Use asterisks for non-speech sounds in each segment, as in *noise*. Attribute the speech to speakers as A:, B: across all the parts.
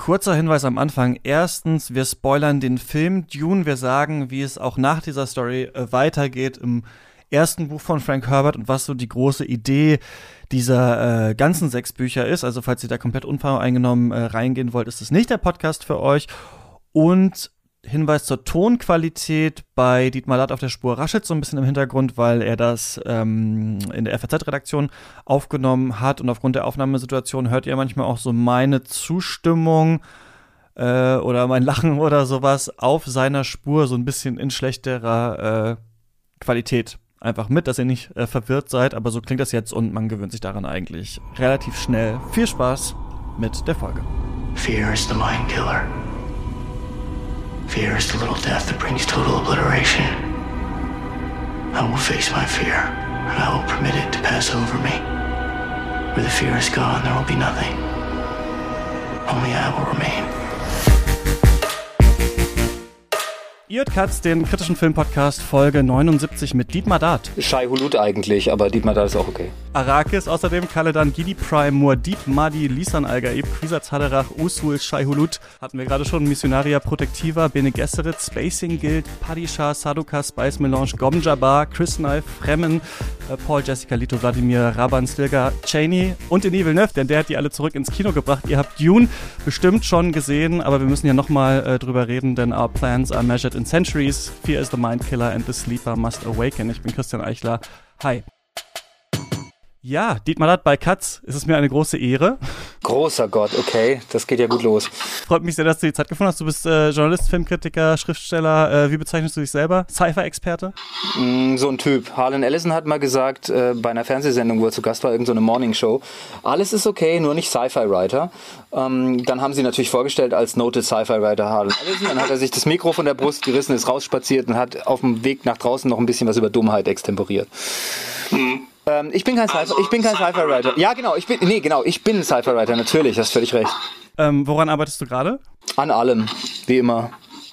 A: Kurzer Hinweis am Anfang. Erstens, wir spoilern den Film Dune. Wir sagen, wie es auch nach dieser Story äh, weitergeht im ersten Buch von Frank Herbert und was so die große Idee dieser äh, ganzen sechs Bücher ist. Also falls ihr da komplett unvoreingenommen äh, reingehen wollt, ist es nicht der Podcast für euch. Und Hinweis zur Tonqualität bei Dietmar Latt auf der Spur raschelt so ein bisschen im Hintergrund, weil er das ähm, in der FAZ-Redaktion aufgenommen hat und aufgrund der Aufnahmesituation hört ihr manchmal auch so meine Zustimmung äh, oder mein Lachen *laughs* oder sowas auf seiner Spur so ein bisschen in schlechterer äh, Qualität einfach mit, dass ihr nicht äh, verwirrt seid, aber so klingt das jetzt und man gewöhnt sich daran eigentlich relativ schnell. Viel Spaß mit der Folge.
B: Fear is the mind killer. Fear is the little death that brings total obliteration. I will face my fear, and I will permit it to pass over me. Where the fear is gone, there will be nothing. Only I will remain.
A: Ihr Katz, den kritischen Filmpodcast Folge 79 mit Dietmar Dart.
C: Shai Hulut eigentlich, aber Dietmar Dart ist auch okay.
A: Arrakis, außerdem Kaledan, Gidi Prime, Muad'Dib, Madi, Lisan Al-Gaib, Quisatz Haderach, Usul, Shai Hulut. Hatten wir gerade schon Missionaria Protectiva, Bene Gesserit, Spacing Guild, Padishah, Saduka, Spice Melange, Gom Jabbar, Chris Knife, Fremmen, äh, Paul, Jessica, Lito, Vladimir, Raban, Stilgar, Cheney und Denis Villeneuve, denn der hat die alle zurück ins Kino gebracht. Ihr habt Dune bestimmt schon gesehen, aber wir müssen ja nochmal äh, drüber reden, denn our plans are measured in centuries. Fear is the mind killer and the sleeper must awaken. Ich bin Christian Eichler. Hi. Ja, Dietmar Latt bei Katz, es ist mir eine große Ehre.
C: Großer Gott, okay, das geht ja gut los.
A: Freut mich sehr, dass du die Zeit gefunden hast. Du bist äh, Journalist, Filmkritiker, Schriftsteller. Äh, wie bezeichnest du dich selber? Cypher-Experte?
C: Mm, so ein Typ. Harlan Ellison hat mal gesagt, äh, bei einer Fernsehsendung, wo er zu Gast war, irgendeine so Morningshow, alles ist okay, nur nicht Sci-Fi-Writer. Ähm, dann haben sie natürlich vorgestellt als Noted Sci-Fi-Writer Harlan Ellison. Dann hat er sich das Mikro von der Brust gerissen, ist rausspaziert und hat auf dem Weg nach draußen noch ein bisschen was über Dummheit extemporiert. Mhm. Ähm, ich bin kein also, Cypher, ich bin kein Cypher Writer. Ja, genau, ich bin nee, genau, ich bin ein Cypher Writer, natürlich, hast völlig recht.
A: Ähm, woran arbeitest du gerade?
C: An allem, wie immer.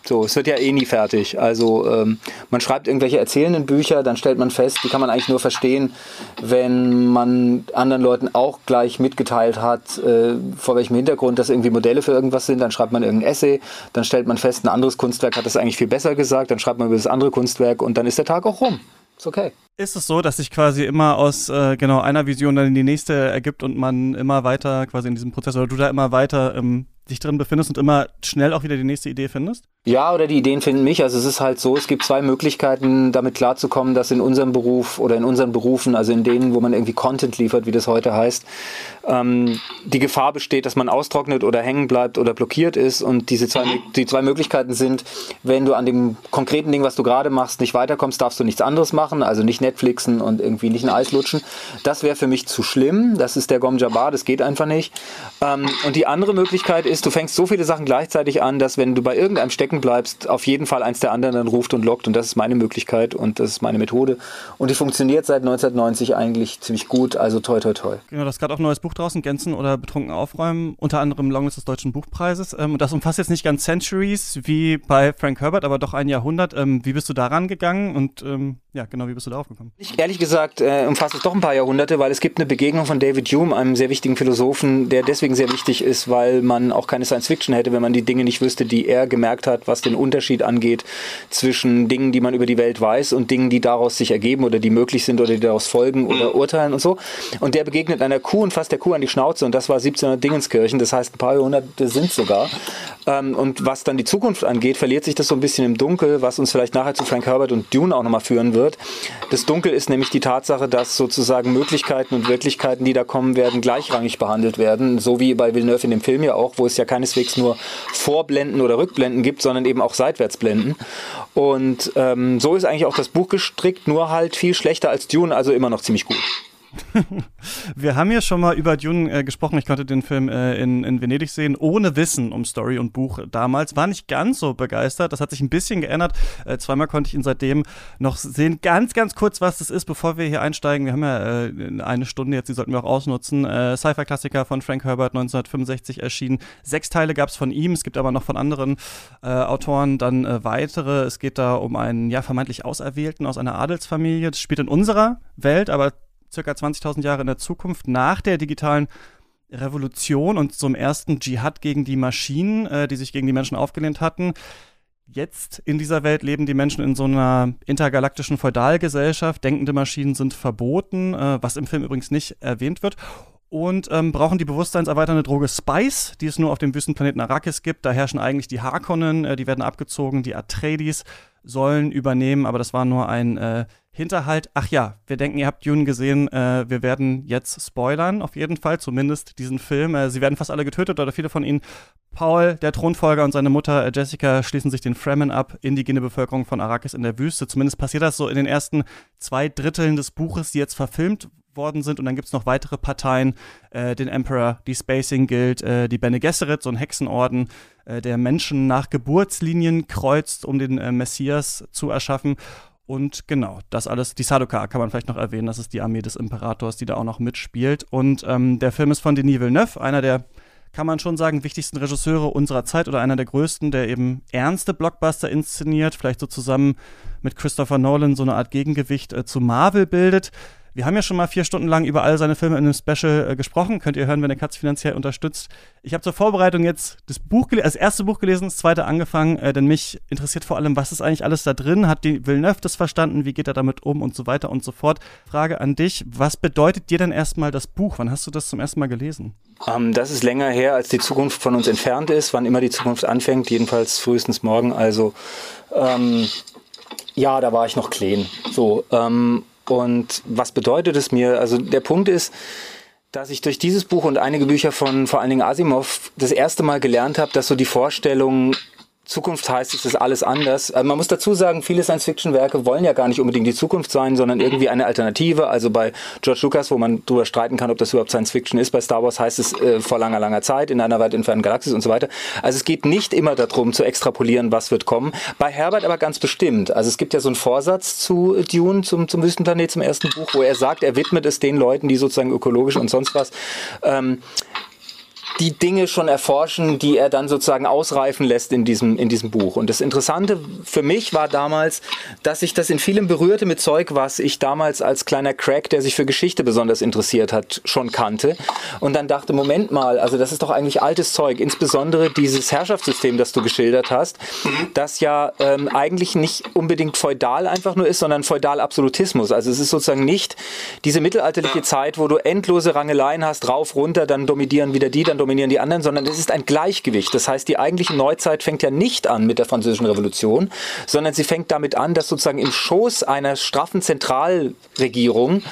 C: So, es wird ja eh nie fertig. Also ähm, man schreibt irgendwelche erzählenden Bücher, dann stellt man fest, die kann man eigentlich nur verstehen, wenn man anderen Leuten auch gleich mitgeteilt hat, äh, vor welchem Hintergrund das irgendwie Modelle für irgendwas sind. Dann schreibt man irgendein Essay, dann stellt man fest, ein anderes Kunstwerk hat das eigentlich viel besser gesagt, dann schreibt man über das andere Kunstwerk und dann ist der Tag auch rum. Ist okay.
A: Ist es so, dass sich quasi immer aus äh, genau einer Vision dann in die nächste ergibt und man immer weiter quasi in diesem Prozess oder du da immer weiter ähm, dich drin befindest und immer schnell auch wieder die nächste Idee findest?
C: Ja, oder die Ideen finden mich. Also es ist halt so, es gibt zwei Möglichkeiten, damit klarzukommen, dass in unserem Beruf oder in unseren Berufen, also in denen, wo man irgendwie Content liefert, wie das heute heißt, ähm, die Gefahr besteht, dass man austrocknet oder hängen bleibt oder blockiert ist. Und diese zwei, die zwei Möglichkeiten sind, wenn du an dem konkreten Ding, was du gerade machst, nicht weiterkommst, darfst du nichts anderes machen, also nicht Netflixen und irgendwie nicht ein Eis lutschen. Das wäre für mich zu schlimm. Das ist der Gom Jabbar, das geht einfach nicht. Ähm, und die andere Möglichkeit ist, du fängst so viele Sachen gleichzeitig an, dass wenn du bei irgendeinem stecken bleibst, auf jeden Fall eins der anderen dann ruft und lockt. Und das ist meine Möglichkeit und das ist meine Methode. Und die funktioniert seit 1990 eigentlich ziemlich gut. Also toi, toi, toi.
A: Genau, das ist gerade auch ein neues Buch draußen, Gänzen oder Betrunken aufräumen. Unter anderem Longlist des Deutschen Buchpreises. Ähm, und das umfasst jetzt nicht ganz Centuries wie bei Frank Herbert, aber doch ein Jahrhundert. Ähm, wie bist du daran gegangen und ähm, ja, genau, wie bist du da aufgekommen?
C: Ich, ehrlich gesagt äh, umfasst es doch ein paar Jahrhunderte, weil es gibt eine Begegnung von David Hume, einem sehr wichtigen Philosophen, der deswegen sehr wichtig ist, weil man auch keine Science Fiction hätte, wenn man die Dinge nicht wüsste, die er gemerkt hat, was den Unterschied angeht zwischen Dingen, die man über die Welt weiß und Dingen, die daraus sich ergeben oder die möglich sind oder die daraus folgen oder urteilen und so. Und der begegnet einer Kuh und fasst der Kuh an die Schnauze und das war 1700 Dingenskirchen, das heißt ein paar Jahrhunderte sind sogar. Ähm, und was dann die Zukunft angeht, verliert sich das so ein bisschen im Dunkel, was uns vielleicht nachher zu Frank Herbert und Dune auch nochmal führen wird. Das Dunkel ist nämlich die Tatsache, dass sozusagen Möglichkeiten und Wirklichkeiten, die da kommen werden, gleichrangig behandelt werden. So wie bei Villeneuve in dem Film ja auch, wo es ja keineswegs nur Vorblenden oder Rückblenden gibt, sondern eben auch Seitwärtsblenden. Und ähm, so ist eigentlich auch das Buch gestrickt, nur halt viel schlechter als Dune, also immer noch ziemlich gut. *laughs*
A: Wir haben ja schon mal über Dune äh, gesprochen. Ich konnte den Film äh, in, in Venedig sehen, ohne Wissen um Story und Buch damals. War nicht ganz so begeistert. Das hat sich ein bisschen geändert. Äh, zweimal konnte ich ihn seitdem noch sehen. Ganz, ganz kurz, was das ist, bevor wir hier einsteigen. Wir haben ja äh, eine Stunde jetzt, die sollten wir auch ausnutzen. Äh, Sci-Fi-Klassiker von Frank Herbert 1965 erschienen. Sechs Teile gab es von ihm. Es gibt aber noch von anderen äh, Autoren dann weitere. Es geht da um einen ja vermeintlich Auserwählten aus einer Adelsfamilie. Das spielt in unserer Welt, aber circa 20.000 Jahre in der Zukunft nach der digitalen Revolution und zum ersten Dschihad gegen die Maschinen, äh, die sich gegen die Menschen aufgelehnt hatten. Jetzt in dieser Welt leben die Menschen in so einer intergalaktischen Feudalgesellschaft. Denkende Maschinen sind verboten, äh, was im Film übrigens nicht erwähnt wird. Und ähm, brauchen die bewusstseinserweiternde Droge Spice, die es nur auf dem Wüstenplaneten Arrakis gibt. Da herrschen eigentlich die Harkonnen, äh, die werden abgezogen, die Atreides sollen übernehmen, aber das war nur ein äh, Hinterhalt. Ach ja, wir denken, ihr habt Dune gesehen. Äh, wir werden jetzt spoilern, auf jeden Fall, zumindest diesen Film. Äh, sie werden fast alle getötet oder viele von ihnen. Paul, der Thronfolger und seine Mutter äh, Jessica schließen sich den Fremen ab, indigene Bevölkerung von Arrakis in der Wüste. Zumindest passiert das so in den ersten zwei Dritteln des Buches, die jetzt verfilmt worden sind. Und dann gibt es noch weitere Parteien, äh, den Emperor, die Spacing Guild, äh, die Bene Gesserit, so ein Hexenorden, äh, der Menschen nach Geburtslinien kreuzt, um den äh, Messias zu erschaffen. Und genau, das alles, die Sadoka kann man vielleicht noch erwähnen, das ist die Armee des Imperators, die da auch noch mitspielt. Und ähm, der Film ist von Denis Villeneuve, einer der, kann man schon sagen, wichtigsten Regisseure unserer Zeit oder einer der größten, der eben ernste Blockbuster inszeniert, vielleicht so zusammen mit Christopher Nolan so eine Art Gegengewicht äh, zu Marvel bildet. Wir haben ja schon mal vier Stunden lang über all seine Filme in einem Special äh, gesprochen. Könnt ihr hören, wenn der Katz finanziell unterstützt. Ich habe zur Vorbereitung jetzt das Buch das erste Buch gelesen, das zweite angefangen, äh, denn mich interessiert vor allem, was ist eigentlich alles da drin? Hat die Villeneuve das verstanden? Wie geht er damit um und so weiter und so fort? Frage an dich, was bedeutet dir denn erstmal das Buch? Wann hast du das zum ersten Mal gelesen?
C: Um, ähm, das ist länger her, als die Zukunft von uns entfernt ist, wann immer die Zukunft anfängt, jedenfalls frühestens morgen. Also ähm, ja, da war ich noch clean. So, ähm, und was bedeutet es mir? Also der Punkt ist, dass ich durch dieses Buch und einige Bücher von vor allen Dingen Asimov das erste Mal gelernt habe, dass so die Vorstellung Zukunft heißt, es ist alles anders. Also man muss dazu sagen, viele Science-Fiction-Werke wollen ja gar nicht unbedingt die Zukunft sein, sondern irgendwie eine Alternative. Also bei George Lucas, wo man drüber streiten kann, ob das überhaupt Science-Fiction ist, bei Star Wars heißt es äh, vor langer, langer Zeit, in einer weit entfernten Galaxis und so weiter. Also es geht nicht immer darum, zu extrapolieren, was wird kommen. Bei Herbert aber ganz bestimmt. Also es gibt ja so einen Vorsatz zu Dune, zum, zum Wüstenplanet, zum ersten Buch, wo er sagt, er widmet es den Leuten, die sozusagen ökologisch und sonst was ähm, die Dinge schon erforschen, die er dann sozusagen ausreifen lässt in diesem, in diesem Buch. Und das Interessante für mich war damals, dass ich das in vielem berührte mit Zeug, was ich damals als kleiner Crack, der sich für Geschichte besonders interessiert hat, schon kannte. Und dann dachte, Moment mal, also das ist doch eigentlich altes Zeug, insbesondere dieses Herrschaftssystem, das du geschildert hast, das ja ähm, eigentlich nicht unbedingt feudal einfach nur ist, sondern feudal-absolutismus. Also es ist sozusagen nicht diese mittelalterliche Zeit, wo du endlose Rangeleien hast, rauf, runter, dann dominieren wieder die, dann dominieren die anderen, sondern es ist ein Gleichgewicht. Das heißt, die eigentliche Neuzeit fängt ja nicht an mit der Französischen Revolution, sondern sie fängt damit an, dass sozusagen im Schoß einer straffen Zentralregierung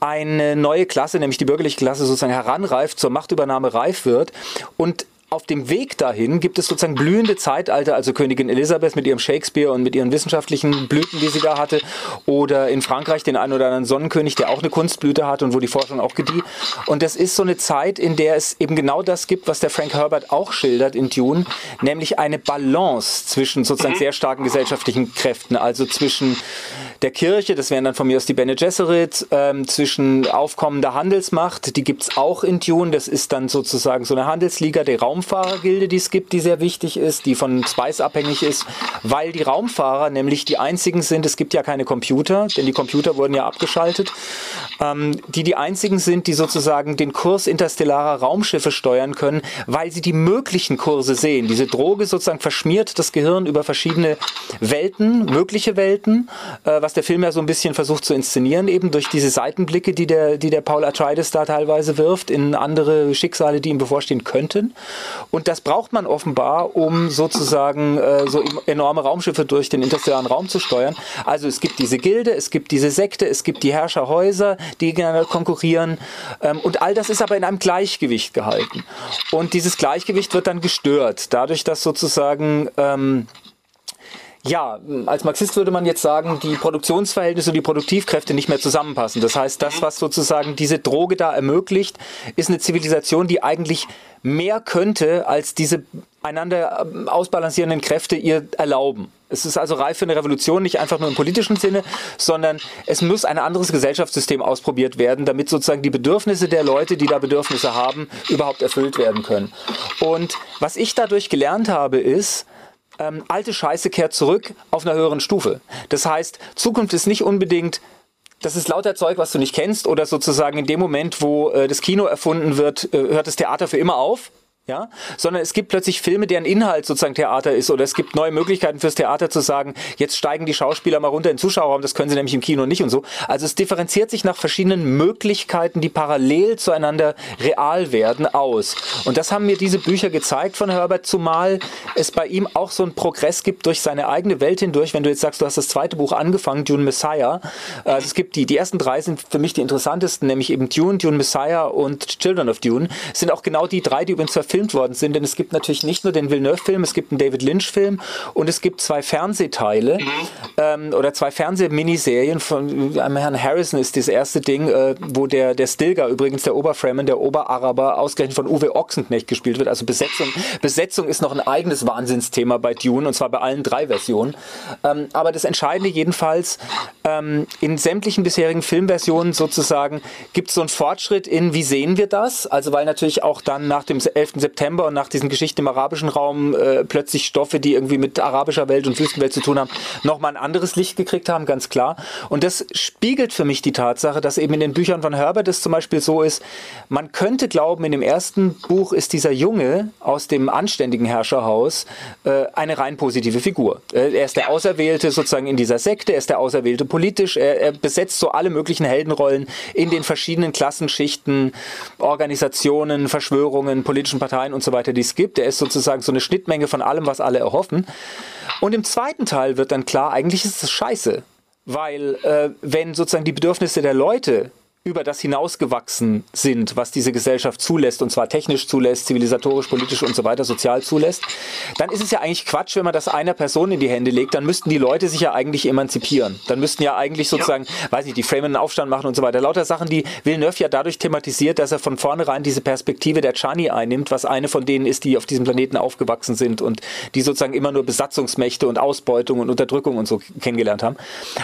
C: eine neue Klasse, nämlich die bürgerliche Klasse, sozusagen heranreift, zur Machtübernahme reif wird und auf dem Weg dahin gibt es sozusagen blühende Zeitalter, also Königin Elisabeth mit ihrem Shakespeare und mit ihren wissenschaftlichen Blüten, die sie da hatte, oder in Frankreich den einen oder anderen Sonnenkönig, der auch eine Kunstblüte hat und wo die Forschung auch gedieh. Und das ist so eine Zeit, in der es eben genau das gibt, was der Frank Herbert auch schildert in Dune, nämlich eine Balance zwischen sozusagen mhm. sehr starken gesellschaftlichen Kräften, also zwischen der Kirche, das wären dann von mir aus die Bene Gesserit, ähm, zwischen aufkommender Handelsmacht, die gibt's auch in Dune, das ist dann sozusagen so eine Handelsliga, der Raumfahrergilde, die es gibt, die sehr wichtig ist, die von Spice abhängig ist, weil die Raumfahrer nämlich die einzigen sind, es gibt ja keine Computer, denn die Computer wurden ja abgeschaltet, ähm, die die einzigen sind, die sozusagen den Kurs interstellarer Raumschiffe steuern können, weil sie die möglichen Kurse sehen. Diese Droge sozusagen verschmiert das Gehirn über verschiedene Welten, mögliche Welten, äh, was was der Film ja so ein bisschen versucht zu inszenieren, eben durch diese Seitenblicke, die der, die der Paul Atreides da teilweise wirft in andere Schicksale, die ihm bevorstehen könnten. Und das braucht man offenbar, um sozusagen äh, so enorme Raumschiffe durch den interstellaren Raum zu steuern. Also es gibt diese Gilde, es gibt diese Sekte, es gibt die Herrscherhäuser, die gegeneinander konkurrieren. Ähm, und all das ist aber in einem Gleichgewicht gehalten. Und dieses Gleichgewicht wird dann gestört, dadurch, dass sozusagen ähm, ja, als Marxist würde man jetzt sagen, die Produktionsverhältnisse und die Produktivkräfte nicht mehr zusammenpassen. Das heißt, das, was sozusagen diese Droge da ermöglicht, ist eine Zivilisation, die eigentlich mehr könnte, als diese einander ähm, ausbalancierenden Kräfte ihr erlauben. Es ist also reif für eine Revolution, nicht einfach nur im politischen Sinne, sondern es muss ein anderes Gesellschaftssystem ausprobiert werden, damit sozusagen die Bedürfnisse der Leute, die da Bedürfnisse haben, überhaupt erfüllt werden können. Und was ich dadurch gelernt habe, ist, ähm, alte Scheiße kehrt zurück auf einer höheren Stufe. Das heißt, Zukunft ist nicht unbedingt das ist lauter Zeug, was du nicht kennst oder sozusagen in dem Moment, wo äh, das Kino erfunden wird, äh, hört das Theater für immer auf ja, sondern es gibt plötzlich Filme, deren Inhalt sozusagen Theater ist oder es gibt neue Möglichkeiten fürs Theater zu sagen, jetzt steigen die Schauspieler mal runter in den Zuschauerraum, das können sie nämlich im Kino nicht und so. Also es differenziert sich nach verschiedenen Möglichkeiten, die parallel zueinander real werden, aus. Und das haben mir diese Bücher gezeigt von Herbert, zumal es bei ihm auch so einen Progress gibt durch seine eigene Welt hindurch. Wenn du jetzt sagst, du hast das zweite Buch angefangen, Dune Messiah, also es gibt die, die ersten drei sind für mich die interessantesten, nämlich eben Dune, Dune Messiah und Children of Dune, sind auch genau die drei, die übrigens verfilmt worden sind, denn es gibt natürlich nicht nur den Villeneuve-Film, es gibt einen David Lynch-Film und es gibt zwei Fernsehteile mhm. ähm, oder zwei Fernsehminiserien von einem Herrn Harrison ist das erste Ding, äh, wo der, der Stilgar, übrigens der Oberfremen, der Oberaraber, ausgerechnet von Uwe Ochsenknecht gespielt wird. Also Besetzung, Besetzung ist noch ein eigenes Wahnsinnsthema bei Dune und zwar bei allen drei Versionen. Ähm, aber das Entscheidende jedenfalls, ähm, in sämtlichen bisherigen Filmversionen sozusagen gibt es so einen Fortschritt in, wie sehen wir das? Also weil natürlich auch dann nach dem 11. September und nach diesen Geschichten im arabischen Raum äh, plötzlich Stoffe, die irgendwie mit arabischer Welt und Wüstenwelt zu tun haben, nochmal ein anderes Licht gekriegt haben, ganz klar. Und das spiegelt für mich die Tatsache, dass eben in den Büchern von Herbert es zum Beispiel so ist, man könnte glauben, in dem ersten Buch ist dieser Junge aus dem anständigen Herrscherhaus äh, eine rein positive Figur. Äh, er ist der Auserwählte sozusagen in dieser Sekte, er ist der Auserwählte politisch, er, er besetzt so alle möglichen Heldenrollen in den verschiedenen Klassenschichten, Organisationen, Verschwörungen, politischen Parteien Parteien und so weiter, die es gibt. Der ist sozusagen so eine Schnittmenge von allem, was alle erhoffen. Und im zweiten Teil wird dann klar, eigentlich ist es scheiße. Weil äh, wenn sozusagen die Bedürfnisse der Leute über das hinausgewachsen sind, was diese Gesellschaft zulässt, und zwar technisch zulässt, zivilisatorisch, politisch und so weiter, sozial zulässt, dann ist es ja eigentlich Quatsch, wenn man das einer Person in die Hände legt, dann müssten die Leute sich ja eigentlich emanzipieren. Dann müssten ja eigentlich sozusagen, ja. weiß nicht, die Fremen einen Aufstand machen und so weiter. Lauter Sachen, die Villeneuve ja dadurch thematisiert, dass er von vornherein diese Perspektive der Chani einnimmt, was eine von denen ist, die auf diesem Planeten aufgewachsen sind und die sozusagen immer nur Besatzungsmächte und Ausbeutung und Unterdrückung und so kennengelernt haben.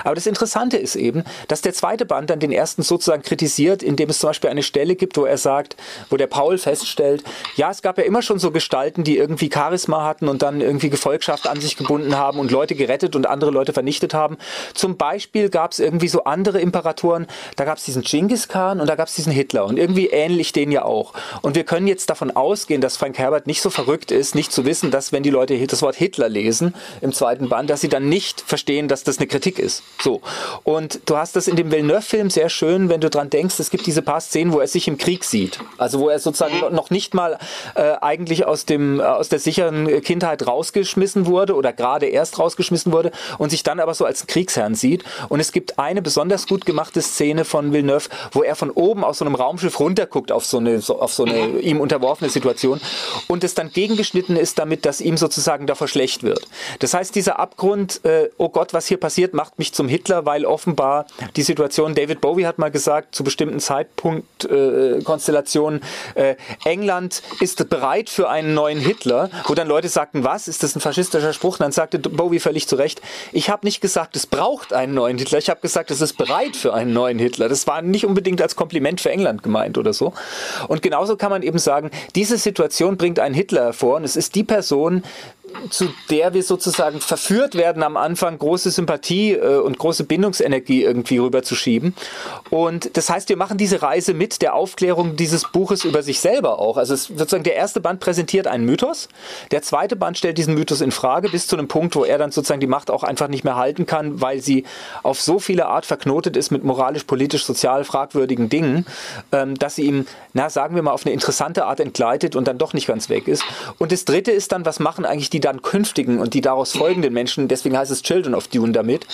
C: Aber das Interessante ist eben, dass der zweite Band dann den ersten sozusagen kritisiert, indem es zum Beispiel eine Stelle gibt, wo er sagt, wo der Paul feststellt, ja, es gab ja immer schon so Gestalten, die irgendwie Charisma hatten und dann irgendwie Gefolgschaft an sich gebunden haben und Leute gerettet und andere Leute vernichtet haben. Zum Beispiel gab es irgendwie so andere Imperatoren, da gab es diesen Genghis Khan und da gab es diesen Hitler und irgendwie ähnlich den ja auch. Und wir können jetzt davon ausgehen, dass Frank Herbert nicht so verrückt ist, nicht zu wissen, dass wenn die Leute das Wort Hitler lesen im zweiten Band, dass sie dann nicht verstehen, dass das eine Kritik ist. So. Und du hast das in dem Villeneuve-Film sehr schön, wenn du dran denkst, es gibt diese paar Szenen, wo er sich im Krieg sieht. Also wo er sozusagen mhm. noch nicht mal äh, eigentlich aus, dem, äh, aus der sicheren Kindheit rausgeschmissen wurde oder gerade erst rausgeschmissen wurde und sich dann aber so als Kriegsherrn sieht. Und es gibt eine besonders gut gemachte Szene von Villeneuve, wo er von oben aus so einem Raumschiff runterguckt auf so eine, so, auf so eine mhm. ihm unterworfene Situation und es dann gegengeschnitten ist damit, dass ihm sozusagen davor schlecht wird. Das heißt, dieser Abgrund, äh, oh Gott, was hier passiert, macht mich zum Hitler, weil offenbar die Situation, David Bowie hat mal gesagt, zu bestimmten Zeitpunktkonstellationen, äh, äh, England ist bereit für einen neuen Hitler, wo dann Leute sagten, was, ist das ein faschistischer Spruch? Und dann sagte Bowie völlig zu Recht, ich habe nicht gesagt, es braucht einen neuen Hitler, ich habe gesagt, es ist bereit für einen neuen Hitler. Das war nicht unbedingt als Kompliment für England gemeint oder so. Und genauso kann man eben sagen, diese Situation bringt einen Hitler hervor und es ist die Person, zu der wir sozusagen verführt werden, am Anfang große Sympathie äh, und große Bindungsenergie irgendwie rüberzuschieben. Und das heißt, wir machen diese Reise mit der Aufklärung dieses Buches über sich selber auch. Also es sozusagen der erste Band präsentiert einen Mythos, der zweite Band stellt diesen Mythos in Frage bis zu einem Punkt, wo er dann sozusagen die Macht auch einfach nicht mehr halten kann, weil sie auf so viele Art verknotet ist mit moralisch, politisch, sozial fragwürdigen Dingen, ähm, dass sie ihm, na sagen wir mal, auf eine interessante Art entgleitet und dann doch nicht ganz weg ist. Und das dritte ist dann, was machen eigentlich die die dann künftigen und die daraus folgenden Menschen, deswegen heißt es Children of Dune damit,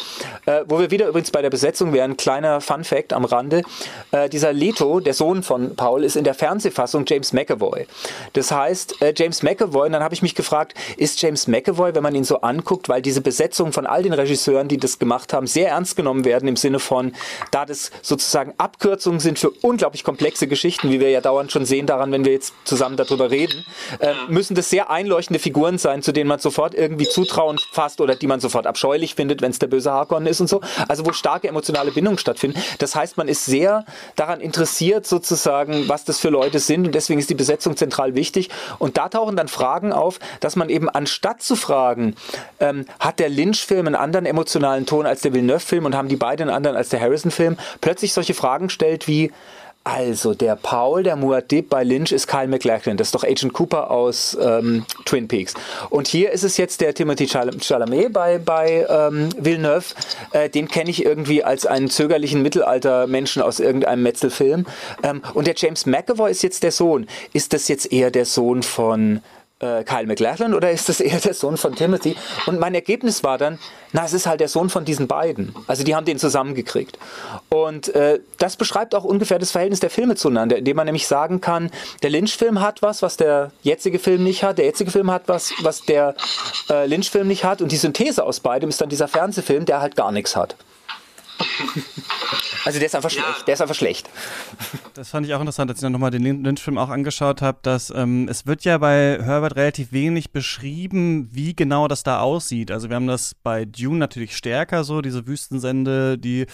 C: äh, wo wir wieder übrigens bei der Besetzung wären, kleiner Fun Fact am Rande, äh, dieser Leto, der Sohn von Paul, ist in der Fernsehfassung James McAvoy. Das heißt, äh, James McAvoy, und dann habe ich mich gefragt, ist James McAvoy, wenn man ihn so anguckt, weil diese Besetzung von all den Regisseuren, die das gemacht haben, sehr ernst genommen werden im Sinne von, da das sozusagen Abkürzungen sind für unglaublich komplexe Geschichten, wie wir ja dauernd schon sehen daran, wenn wir jetzt zusammen darüber reden, äh, müssen das sehr einleuchtende Figuren sein, zu denen man sofort irgendwie Zutrauen fasst oder die man sofort abscheulich findet, wenn es der böse Harkonnen ist und so. Also wo starke emotionale Bindungen stattfinden. Das heißt, man ist sehr daran interessiert sozusagen, was das für Leute sind und deswegen ist die Besetzung zentral wichtig. Und da tauchen dann Fragen auf, dass man eben anstatt zu fragen, ähm, hat der Lynch-Film einen anderen emotionalen Ton als der Villeneuve-Film und haben die beiden einen anderen als der Harrison-Film, plötzlich solche Fragen stellt wie, also, der Paul, der Muad'Dib bei Lynch ist Kyle MacLachlan. Das ist doch Agent Cooper aus ähm, Twin Peaks. Und hier ist es jetzt der Timothy Chalamet bei, bei ähm, Villeneuve. Äh, den kenne ich irgendwie als einen zögerlichen Mittelalter-Menschen aus irgendeinem Metzelfilm. Ähm, und der James McAvoy ist jetzt der Sohn. Ist das jetzt eher der Sohn von äh, Kyle McLachlan oder ist das eher der Sohn von Timothy? Und mein Ergebnis war dann, na, es ist halt der Sohn von diesen beiden. Also die haben den zusammengekriegt. Und äh, das beschreibt auch ungefähr das Verhältnis der Filme zueinander, indem man nämlich sagen kann, der Lynch-Film hat was, was der jetzige Film nicht hat, der jetzige Film hat was, was der äh, Lynch-Film nicht hat und die Synthese aus beidem ist dann dieser Fernsehfilm, der halt gar nichts hat. *laughs* Also der ist einfach ja. schlecht. Der ist einfach schlecht. *laughs*
A: Das fand ich auch interessant, als ich dann nochmal den Lynch-Film auch angeschaut habe, dass ähm, es wird ja bei Herbert relativ wenig beschrieben, wie genau das da aussieht. Also wir haben das bei Dune natürlich stärker so, diese Wüstensende, die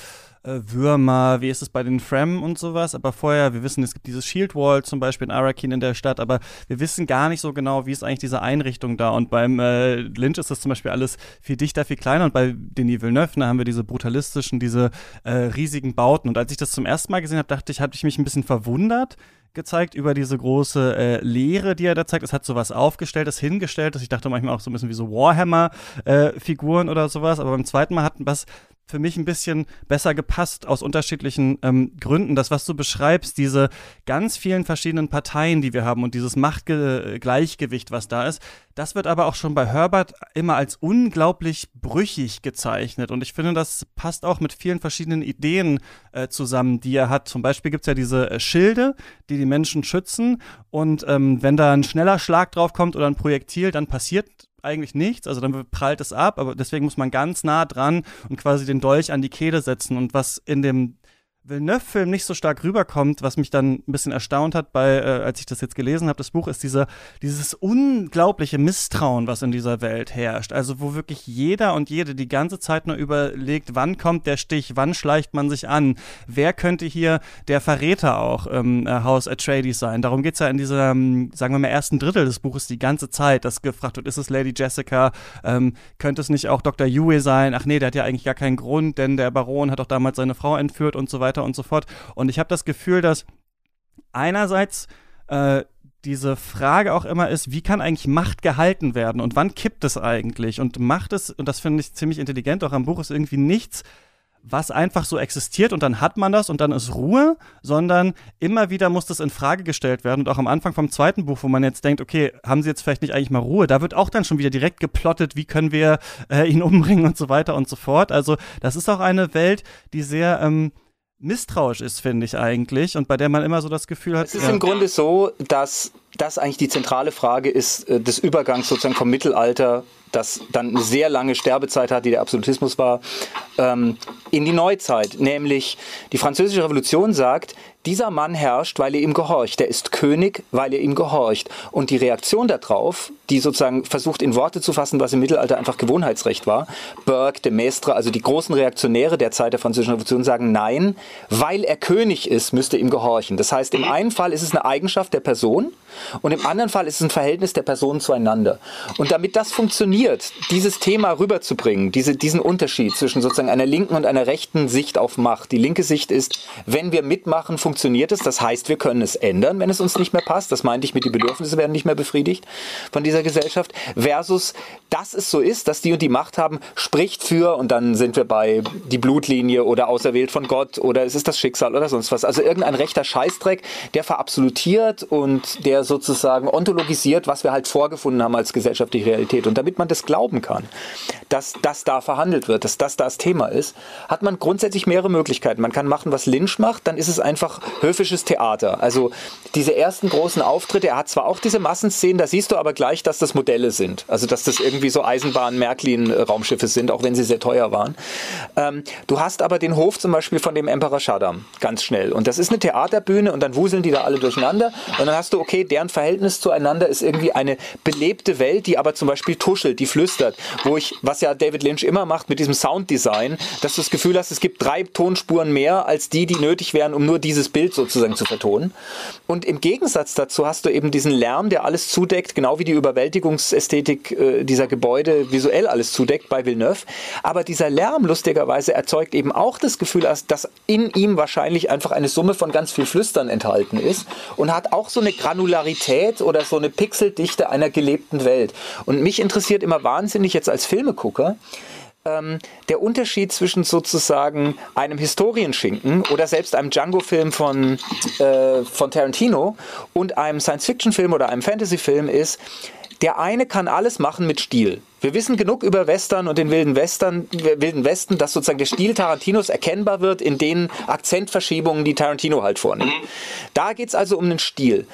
A: äh, Würmer, wie ist es bei den Frem und sowas. Aber vorher, wir wissen, es gibt dieses Shield Wall zum Beispiel in Arakin in der Stadt, aber wir wissen gar nicht so genau, wie ist eigentlich diese Einrichtung da. Und beim äh, Lynch ist das zum Beispiel alles viel dichter, viel kleiner. Und bei Denis Villeneuve, da haben wir diese brutalistischen, diese äh, riesigen Bauten. Und als ich das zum ersten Mal gesehen habe, dachte ich, habe ich mich ein bisschen verwundert gezeigt über diese große äh, Lehre, die er da zeigt. Es hat sowas aufgestelltes, hingestelltes. Ich dachte manchmal auch so ein bisschen wie so Warhammer-Figuren äh, oder sowas. Aber beim zweiten Mal hat was für mich ein bisschen besser gepasst aus unterschiedlichen ähm, Gründen. Das, was du beschreibst, diese ganz vielen verschiedenen Parteien, die wir haben und dieses Machtgleichgewicht, was da ist, das wird aber auch schon bei Herbert immer als unglaublich brüchig gezeichnet. Und ich finde, das passt auch mit vielen verschiedenen Ideen äh, zusammen, die er hat. Zum Beispiel gibt es ja diese äh, Schilde, die die Menschen schützen. Und ähm, wenn da ein schneller Schlag drauf kommt oder ein Projektil, dann passiert eigentlich nichts, also dann prallt es ab, aber deswegen muss man ganz nah dran und quasi den Dolch an die Kehle setzen. Und was in dem Villeneuve-Film nicht so stark rüberkommt, was mich dann ein bisschen erstaunt hat, bei, äh, als ich das jetzt gelesen habe, das Buch, ist dieser, dieses unglaubliche Misstrauen, was in dieser Welt herrscht. Also wo wirklich jeder und jede die ganze Zeit nur überlegt, wann kommt der Stich, wann schleicht man sich an, wer könnte hier der Verräter auch im äh, House Atreides sein. Darum geht's ja in diesem, sagen wir mal, ersten Drittel des Buches die ganze Zeit, dass gefragt wird, ist es Lady Jessica, ähm, könnte es nicht auch Dr. Yue sein? Ach nee, der hat ja eigentlich gar keinen Grund, denn der Baron hat doch damals seine Frau entführt und so weiter weiter und so fort. Und ich habe das Gefühl, dass einerseits äh, diese Frage auch immer ist, wie kann eigentlich Macht gehalten werden und wann kippt es eigentlich? Und Macht ist, und das finde ich ziemlich intelligent auch am Buch, ist irgendwie nichts, was einfach so existiert und dann hat man das und dann ist Ruhe, sondern immer wieder muss das in Frage gestellt werden. Und auch am Anfang vom zweiten Buch, wo man jetzt denkt, okay, haben sie jetzt vielleicht nicht eigentlich mal Ruhe, da wird auch dann schon wieder direkt geplottet, wie können wir äh, ihn umbringen und so weiter und so fort. Also das ist auch eine Welt, die sehr ähm, misstrauisch ist, finde ich eigentlich, und bei der man immer so das Gefühl hat.
C: Es ist ja. im Grunde so, dass das eigentlich die zentrale Frage ist äh, des Übergangs sozusagen vom Mittelalter, das dann eine sehr lange Sterbezeit hat, die der Absolutismus war, ähm, in die Neuzeit. Nämlich die Französische Revolution sagt, dieser Mann herrscht, weil er ihm gehorcht. Der ist König, weil er ihm gehorcht. Und die Reaktion darauf, die sozusagen versucht in Worte zu fassen, was im Mittelalter einfach Gewohnheitsrecht war, Burke, de Maistre, also die großen Reaktionäre der Zeit der Französischen Revolution sagen, nein, weil er König ist, müsste ihm gehorchen. Das heißt, im einen Fall ist es eine Eigenschaft der Person und im anderen Fall ist es ein Verhältnis der Personen zueinander. Und damit das funktioniert, dieses Thema rüberzubringen, diese, diesen Unterschied zwischen sozusagen einer linken und einer rechten Sicht auf Macht. Die linke Sicht ist, wenn wir mitmachen, funktioniert es. Das heißt, wir können es ändern, wenn es uns nicht mehr passt. Das meinte ich mit, die Bedürfnisse werden nicht mehr befriedigt von dieser Gesellschaft. Versus, dass es so ist, dass die und die Macht haben, spricht für, und dann sind wir bei die Blutlinie oder auserwählt von Gott oder es ist das Schicksal oder sonst was. Also irgendein rechter Scheißdreck, der verabsolutiert und der sozusagen ontologisiert, was wir halt vorgefunden haben als gesellschaftliche Realität. Und damit man das glauben kann, dass das da verhandelt wird, dass das das Thema ist, hat man grundsätzlich mehrere Möglichkeiten. Man kann machen, was Lynch macht, dann ist es einfach höfisches Theater. Also diese ersten großen Auftritte, er hat zwar auch diese Massenszenen, da siehst du aber gleich, dass das Modelle sind. Also dass das irgendwie so Eisenbahn-Märklin-Raumschiffe sind, auch wenn sie sehr teuer waren. Ähm, du hast aber den Hof zum Beispiel von dem Emperor Shaddam ganz schnell. Und das ist eine Theaterbühne und dann wuseln die da alle durcheinander. Und dann hast du, okay, deren Verhältnis zueinander ist irgendwie eine belebte Welt, die aber zum Beispiel tuschelt, die flüstert, wo ich, was ja David Lynch immer macht mit diesem Sounddesign, dass du das Gefühl hast, es gibt drei Tonspuren mehr als die, die nötig wären, um nur dieses Bild sozusagen zu vertonen. Und im Gegensatz dazu hast du eben diesen Lärm, der alles zudeckt, genau wie die Überwältigungsästhetik äh, dieser Gebäude visuell alles zudeckt bei Villeneuve. Aber dieser Lärm, lustigerweise, erzeugt eben auch das Gefühl, dass in ihm wahrscheinlich einfach eine Summe von ganz viel Flüstern enthalten ist und hat auch so eine Granularität oder so eine Pixeldichte einer gelebten Welt. Und mich interessiert immer wahnsinnig jetzt als Filmegucker, ähm, der Unterschied zwischen sozusagen einem Historienschinken oder selbst einem Django-Film von, äh, von Tarantino und einem Science-Fiction-Film oder einem Fantasy-Film ist, der eine kann alles machen mit Stil. Wir wissen genug über Western und den wilden, Western, wilden Westen, dass sozusagen der Stil Tarantinos erkennbar wird in den Akzentverschiebungen, die Tarantino halt vornimmt. Da geht es also um den Stil.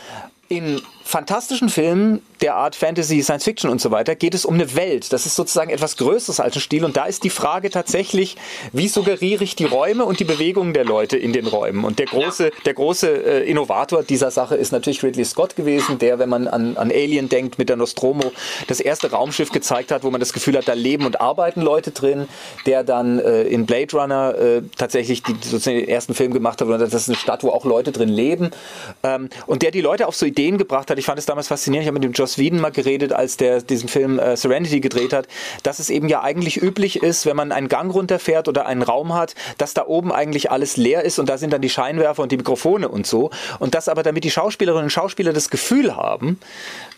C: In fantastischen Filmen der Art Fantasy, Science Fiction und so weiter geht es um eine Welt. Das ist sozusagen etwas Größeres als ein Stil. Und da ist die Frage tatsächlich, wie suggeriere ich die Räume und die Bewegungen der Leute in den Räumen? Und der große, der große äh, Innovator dieser Sache ist natürlich Ridley Scott gewesen, der, wenn man an, an Alien denkt, mit der Nostromo das erste Raumschiff gezeigt hat, wo man das Gefühl hat, da leben und arbeiten Leute drin. Der dann äh, in Blade Runner äh, tatsächlich die, sozusagen den ersten Film gemacht hat, das ist eine Stadt, wo auch Leute drin leben. Ähm, und der die Leute auf so Ideen gebracht hat, hat. Ich fand es damals faszinierend. Ich habe mit dem Joss Whedon mal geredet, als der diesen Film äh, Serenity gedreht hat, dass es eben ja eigentlich üblich ist, wenn man einen Gang runterfährt oder einen Raum hat, dass da oben eigentlich alles leer ist und da sind dann die Scheinwerfer und die Mikrofone und so. Und dass aber damit die Schauspielerinnen und Schauspieler das Gefühl haben,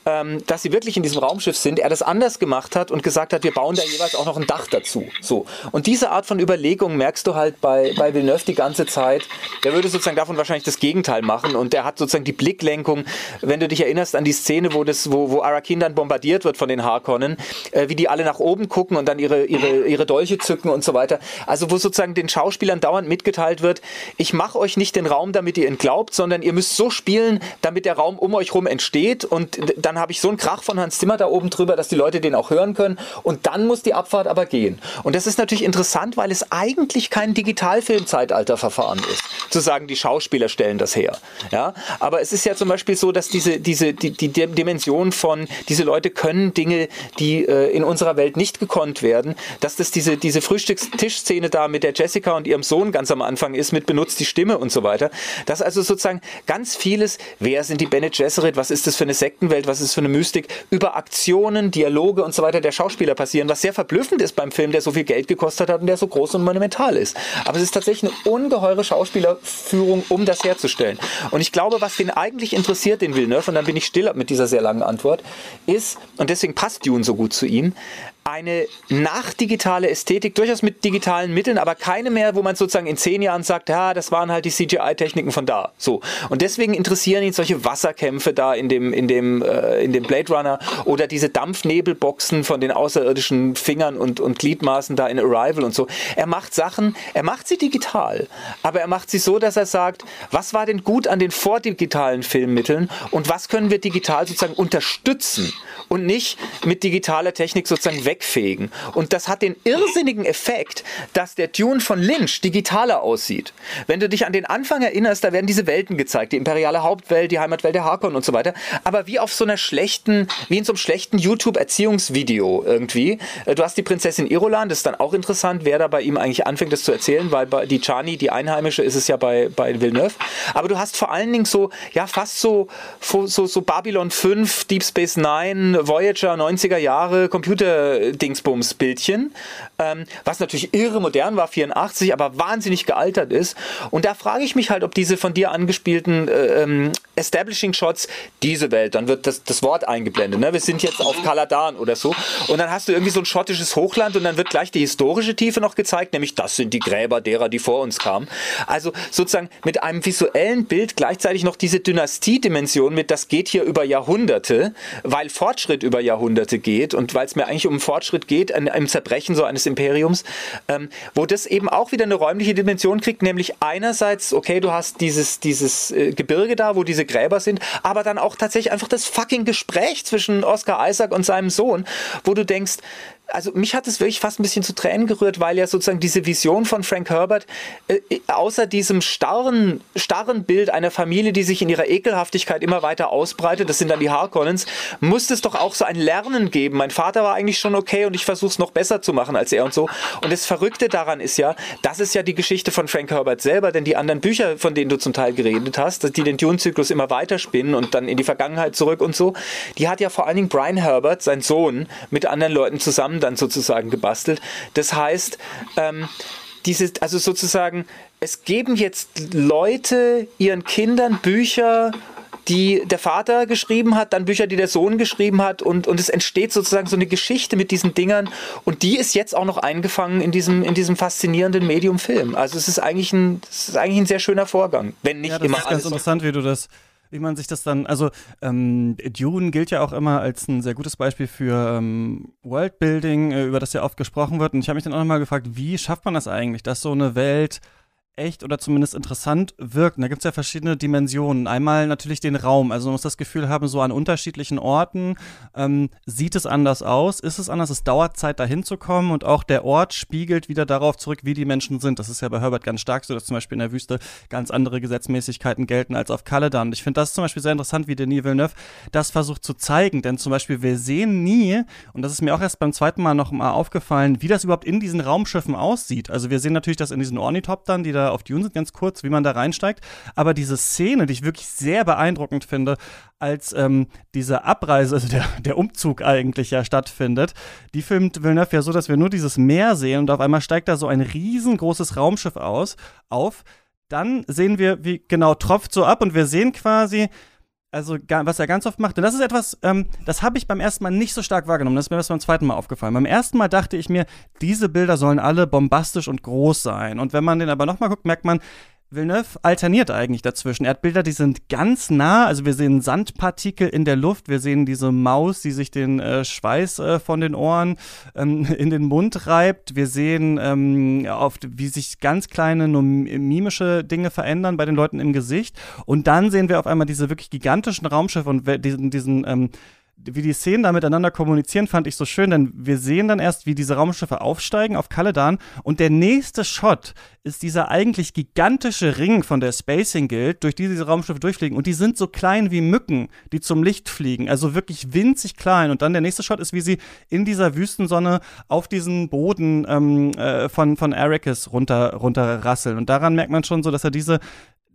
C: ähm, dass sie wirklich in diesem Raumschiff sind, er das anders gemacht hat und gesagt hat, wir bauen da jeweils auch noch ein Dach dazu. So. Und diese Art von Überlegung merkst du halt bei, bei Villeneuve die ganze Zeit. Der würde sozusagen davon wahrscheinlich das Gegenteil machen und der hat sozusagen die Blicklenkung, wenn du dich erinnerst an die Szene, wo das, wo, wo Arakin dann bombardiert wird von den Harkonnen, äh, wie die alle nach oben gucken und dann ihre, ihre, ihre Dolche zücken und so weiter. Also wo sozusagen den Schauspielern dauernd mitgeteilt wird, ich mache euch nicht den Raum, damit ihr ihn glaubt, sondern ihr müsst so spielen, damit der Raum um euch rum entsteht und dann habe ich so einen Krach von Hans Zimmer da oben drüber, dass die Leute den auch hören können. Und dann muss die Abfahrt aber gehen. Und das ist natürlich interessant, weil es eigentlich kein Digitalfilm-Zeitalterverfahren ist. Zu sagen, die Schauspieler stellen das her. Ja? Aber es ist ja zum Beispiel so, dass diese, diese, die, die Dimension von, diese Leute können Dinge, die äh, in unserer Welt nicht gekonnt werden, dass das diese, diese Frühstückstischszene da mit der Jessica und ihrem Sohn ganz am Anfang ist, mit benutzt die Stimme und so weiter. Dass also sozusagen ganz vieles, wer sind die Bene Gesserit, was ist das für eine Sektenwelt, was ist das für eine Mystik, über Aktionen, Dialoge und so weiter der Schauspieler passieren, was sehr verblüffend ist beim Film, der so viel Geld gekostet hat und der so groß und monumental ist. Aber es ist tatsächlich eine ungeheure Schauspielerführung, um das herzustellen. Und ich glaube, was den eigentlich interessiert, den Villeneuve, und dann bin ich still mit dieser sehr langen Antwort, ist, und deswegen passt Dune so gut zu ihm, eine nachdigitale Ästhetik, durchaus mit digitalen Mitteln, aber keine mehr, wo man sozusagen in zehn Jahren sagt, ja, das waren halt die CGI-Techniken von da. So. Und deswegen interessieren ihn solche Wasserkämpfe da in dem, in dem, äh, in dem Blade Runner oder diese Dampfnebelboxen von den außerirdischen Fingern und, und Gliedmaßen da in Arrival und so. Er macht Sachen, er macht sie digital, aber er macht sie so, dass er sagt, was war denn gut an den vordigitalen Filmmitteln und was können wir digital sozusagen unterstützen und nicht mit digitaler Technik sozusagen weg wegfegen. Und das hat den irrsinnigen Effekt, dass der Tune von Lynch digitaler aussieht. Wenn du dich an den Anfang erinnerst, da werden diese Welten gezeigt, die imperiale Hauptwelt, die Heimatwelt der Harkon und so weiter, aber wie auf so einer schlechten, wie in so einem schlechten YouTube-Erziehungsvideo irgendwie. Äh, du hast die Prinzessin Irolan, das ist dann auch interessant, wer da bei ihm eigentlich anfängt, das zu erzählen, weil bei die Chani, die Einheimische, ist es ja bei, bei Villeneuve. Aber du hast vor allen Dingen so, ja, fast so, so, so Babylon 5, Deep Space Nine, Voyager, 90er Jahre, Computer Dingsbums-Bildchen, ähm, was natürlich irre modern war, 84, aber wahnsinnig gealtert ist. Und da frage ich mich halt, ob diese von dir angespielten äh, ähm, Establishing Shots diese Welt, dann wird das, das Wort eingeblendet. Ne? Wir sind jetzt auf Kaladan oder so. Und dann hast du irgendwie so ein schottisches Hochland und dann wird gleich die historische Tiefe noch gezeigt, nämlich das sind die Gräber derer, die vor uns kamen. Also sozusagen mit einem visuellen Bild gleichzeitig noch diese Dynastiedimension mit, das geht hier über Jahrhunderte, weil Fortschritt über Jahrhunderte geht und weil es mir eigentlich um Fortschritt geht, im Zerbrechen so eines Imperiums, ähm, wo das eben auch wieder eine räumliche Dimension kriegt, nämlich einerseits, okay, du hast dieses, dieses äh, Gebirge da, wo diese Gräber sind, aber dann auch tatsächlich einfach das fucking Gespräch zwischen Oscar Isaac und seinem Sohn, wo du denkst, also mich hat es wirklich fast ein bisschen zu Tränen gerührt, weil ja sozusagen diese Vision von Frank Herbert äh, außer diesem starren, starren Bild einer Familie, die sich in ihrer Ekelhaftigkeit immer weiter ausbreitet, das sind dann die Harkonnens, muss es doch auch so ein Lernen geben. Mein Vater war eigentlich schon okay und ich versuche es noch besser zu machen als er und so. Und das Verrückte daran ist ja, das ist ja die Geschichte von Frank Herbert selber, denn die anderen Bücher, von denen du zum Teil geredet hast, die den Dune-Zyklus immer weiterspinnen und dann in die Vergangenheit zurück und so, die hat ja vor allen Dingen Brian Herbert, sein Sohn, mit anderen Leuten zusammen dann sozusagen gebastelt. Das heißt, ähm, diese, also sozusagen, es geben jetzt Leute ihren Kindern Bücher, die der Vater geschrieben hat, dann Bücher, die der Sohn geschrieben hat und, und es entsteht sozusagen so eine Geschichte mit diesen Dingern und die ist jetzt auch noch eingefangen in diesem, in diesem faszinierenden Medium Film. Also es ist eigentlich ein, es ist eigentlich ein sehr schöner Vorgang, wenn nicht
A: ja,
C: das immer
A: ist ganz interessant, wie du das wie man sich das dann, also ähm, Dune gilt ja auch immer als ein sehr gutes Beispiel für ähm, Worldbuilding, äh, über das ja oft gesprochen wird. Und ich habe mich dann auch nochmal gefragt, wie schafft man das eigentlich, dass so eine Welt echt oder zumindest interessant wirkt. Und da gibt es ja verschiedene Dimensionen. Einmal natürlich den Raum. Also man muss das Gefühl haben, so an unterschiedlichen Orten ähm, sieht es anders aus, ist es anders, es dauert Zeit, dahin zu kommen und auch der Ort spiegelt wieder darauf zurück, wie die Menschen sind. Das ist ja bei Herbert ganz stark so, dass zum Beispiel in der Wüste ganz andere Gesetzmäßigkeiten gelten als auf Caladan. Und ich finde das zum Beispiel sehr interessant, wie Denis Villeneuve das versucht zu zeigen. Denn zum Beispiel, wir sehen nie, und das ist mir auch erst beim zweiten Mal noch mal aufgefallen, wie das überhaupt in diesen Raumschiffen aussieht. Also wir sehen natürlich das in diesen Ornithoptern, die da auf Dune sind, ganz kurz, wie man da reinsteigt. Aber diese Szene, die ich wirklich sehr beeindruckend finde, als ähm, diese Abreise, also der, der Umzug eigentlich ja stattfindet, die filmt Villeneuve ja so, dass wir nur dieses Meer sehen und auf einmal steigt da so ein riesengroßes Raumschiff aus, auf. Dann sehen wir, wie genau tropft so ab und wir sehen quasi, also was er ganz oft macht, und das ist etwas, ähm, das habe ich beim ersten Mal nicht so stark wahrgenommen, das ist mir erst beim zweiten Mal aufgefallen. Beim ersten Mal dachte ich mir, diese Bilder sollen alle bombastisch und groß sein. Und wenn man den aber nochmal guckt, merkt man, Villeneuve alterniert eigentlich dazwischen. Er hat Bilder, die sind ganz nah, also wir sehen Sandpartikel in der Luft, wir sehen diese Maus, die sich den äh, Schweiß äh, von den Ohren ähm, *laughs* in den Mund reibt. Wir sehen, ähm, oft, wie sich ganz kleine, nur mimische Dinge verändern bei den Leuten im Gesicht. Und dann sehen wir auf einmal diese wirklich gigantischen Raumschiffe und diesen, diesen ähm, wie die Szenen da miteinander kommunizieren, fand ich so schön, denn wir sehen dann erst, wie diese Raumschiffe aufsteigen auf Kaladan und der nächste Shot ist dieser eigentlich gigantische Ring von der Spacing Guild, durch die diese Raumschiffe durchfliegen und die sind so klein wie Mücken, die zum Licht fliegen, also wirklich winzig klein und dann der nächste Shot ist, wie sie in dieser Wüstensonne auf diesen Boden ähm, äh, von, von Arrakis runter, runter rasseln und daran merkt man schon so, dass er diese,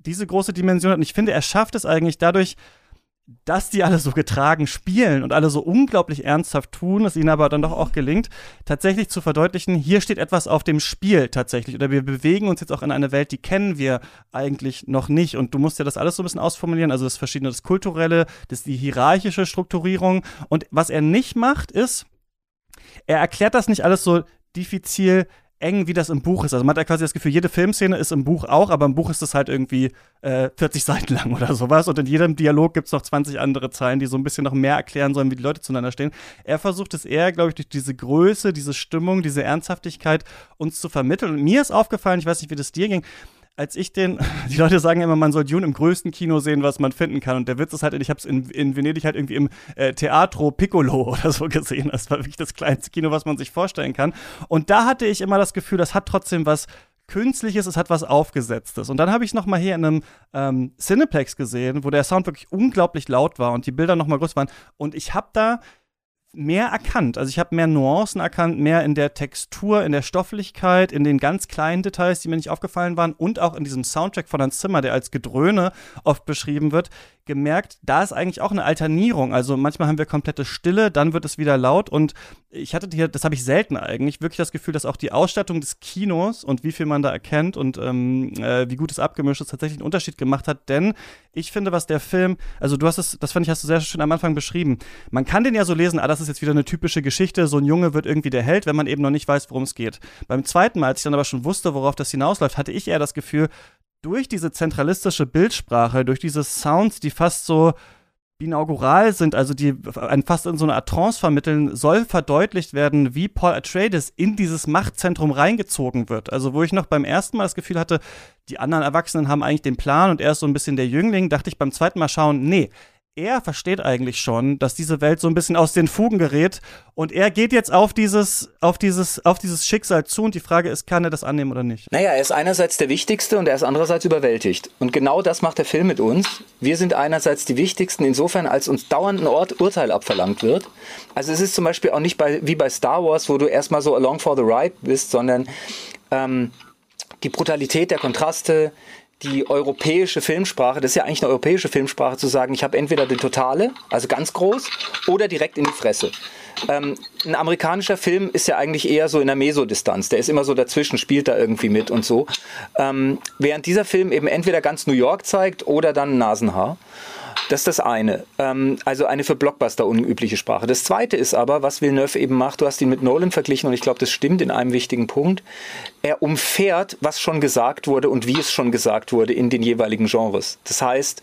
A: diese große Dimension hat und ich finde, er schafft es eigentlich dadurch, dass die alle so getragen spielen und alle so unglaublich ernsthaft tun, es ihnen aber dann doch auch gelingt, tatsächlich zu verdeutlichen, hier steht etwas auf dem Spiel tatsächlich. Oder wir bewegen uns jetzt auch in eine Welt, die kennen wir eigentlich noch nicht. Und du musst ja das alles so ein bisschen ausformulieren, also das Verschiedene, das Kulturelle, das die hierarchische Strukturierung. Und was er nicht macht, ist, er erklärt das nicht alles so diffizil eng, wie das im Buch ist. Also man hat ja quasi das Gefühl, jede Filmszene ist im Buch auch, aber im Buch ist es halt irgendwie äh, 40 *laughs* Seiten lang oder sowas. Und in jedem Dialog gibt es noch 20 andere Zeilen, die so ein bisschen noch mehr erklären sollen, wie die Leute zueinander stehen. Er versucht es eher, glaube ich, durch diese Größe, diese Stimmung, diese Ernsthaftigkeit uns zu vermitteln. Und mir ist aufgefallen, ich weiß nicht, wie das dir ging, als ich den, *laughs* die Leute sagen immer, man soll Dune im größten Kino sehen, was man finden kann. Und der Witz ist halt, ich habe es in, in Venedig halt irgendwie im äh, Teatro Piccolo *laughs* oder so gesehen. Das war wirklich das kleinste Kino, was man sich vorstellen kann. Und da hatte ich immer das Gefühl, das hat trotzdem was Künstliches, es hat was Aufgesetztes. Und dann habe ich es nochmal hier in einem ähm, Cineplex gesehen, wo der Sound wirklich unglaublich laut war und die Bilder nochmal groß waren. Und ich habe da mehr erkannt. Also ich habe mehr Nuancen erkannt, mehr in der Textur, in der Stofflichkeit, in den ganz kleinen Details, die mir nicht aufgefallen waren und auch in diesem Soundtrack von Hans Zimmer, der als Gedröhne oft beschrieben wird, gemerkt, da ist eigentlich auch eine Alternierung. Also manchmal haben wir komplette Stille, dann wird es wieder laut und ich hatte hier, das habe ich selten eigentlich, wirklich das Gefühl, dass auch die Ausstattung des Kinos und wie viel man da erkennt und ähm, äh, wie gut es abgemischt ist, tatsächlich einen Unterschied gemacht hat. Denn ich finde, was der Film, also du hast es, das fand ich, hast du sehr schön am Anfang beschrieben. Man kann den ja so lesen, ah, das ist jetzt wieder eine typische Geschichte, so ein Junge wird irgendwie der Held, wenn man eben noch nicht weiß, worum es geht. Beim zweiten Mal, als ich dann aber schon wusste, worauf das hinausläuft, hatte ich eher das Gefühl, durch diese zentralistische Bildsprache, durch diese Sounds, die fast so binaugural sind, also die einen fast in so eine Art Trance vermitteln, soll verdeutlicht werden, wie Paul Atreides in dieses Machtzentrum reingezogen wird. Also wo ich noch beim ersten Mal das Gefühl hatte, die anderen Erwachsenen haben eigentlich den Plan und er ist so ein bisschen der Jüngling, dachte ich beim zweiten Mal schauen, nee, er versteht eigentlich schon, dass diese Welt so ein bisschen aus den Fugen gerät und er geht jetzt auf dieses, auf dieses, auf dieses Schicksal zu und die Frage ist, kann er das annehmen oder nicht?
C: Naja, er ist einerseits der Wichtigste und er ist andererseits überwältigt. Und genau das macht der Film mit uns. Wir sind einerseits die Wichtigsten, insofern als uns dauernd ein Ort Urteil abverlangt wird. Also es ist zum Beispiel auch nicht bei, wie bei Star Wars, wo du erstmal so along for the ride bist, sondern ähm, die Brutalität der Kontraste, die europäische Filmsprache, das ist ja eigentlich eine europäische Filmsprache, zu sagen, ich habe entweder die Totale, also ganz groß, oder direkt in die Fresse. Ähm, ein amerikanischer Film ist ja eigentlich eher so in der Mesodistanz. Der ist immer so dazwischen, spielt da irgendwie mit und so. Ähm, während dieser Film eben entweder ganz New York zeigt oder dann Nasenhaar. Das ist das eine. Ähm, also eine für Blockbuster unübliche Sprache. Das zweite ist aber, was Villeneuve eben macht, du hast ihn mit Nolan verglichen und ich glaube, das stimmt in einem wichtigen Punkt. Er umfährt, was schon gesagt wurde und wie es schon gesagt wurde in den jeweiligen Genres. Das heißt,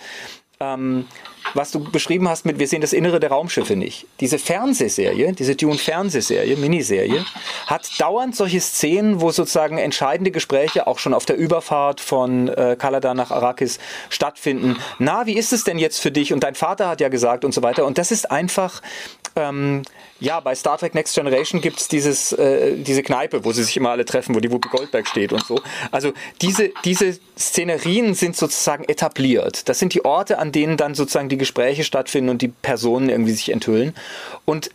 C: ähm, was du beschrieben hast mit Wir sehen das Innere der Raumschiffe nicht. Diese Fernsehserie, diese Dune-Fernsehserie, Miniserie, hat dauernd solche Szenen, wo sozusagen entscheidende Gespräche auch schon auf der Überfahrt von äh, Kaladan nach Arrakis stattfinden. Na, wie ist es denn jetzt für dich? Und dein Vater hat ja gesagt und so weiter. Und das ist einfach ähm, ja, bei Star Trek Next Generation gibt es äh, diese Kneipe, wo sie sich immer alle treffen, wo die Whoopi Goldberg steht und so. Also diese, diese Szenerien sind sozusagen etabliert. Das sind die Orte, an denen dann sozusagen die Gespräche stattfinden und die Personen irgendwie sich enthüllen. Und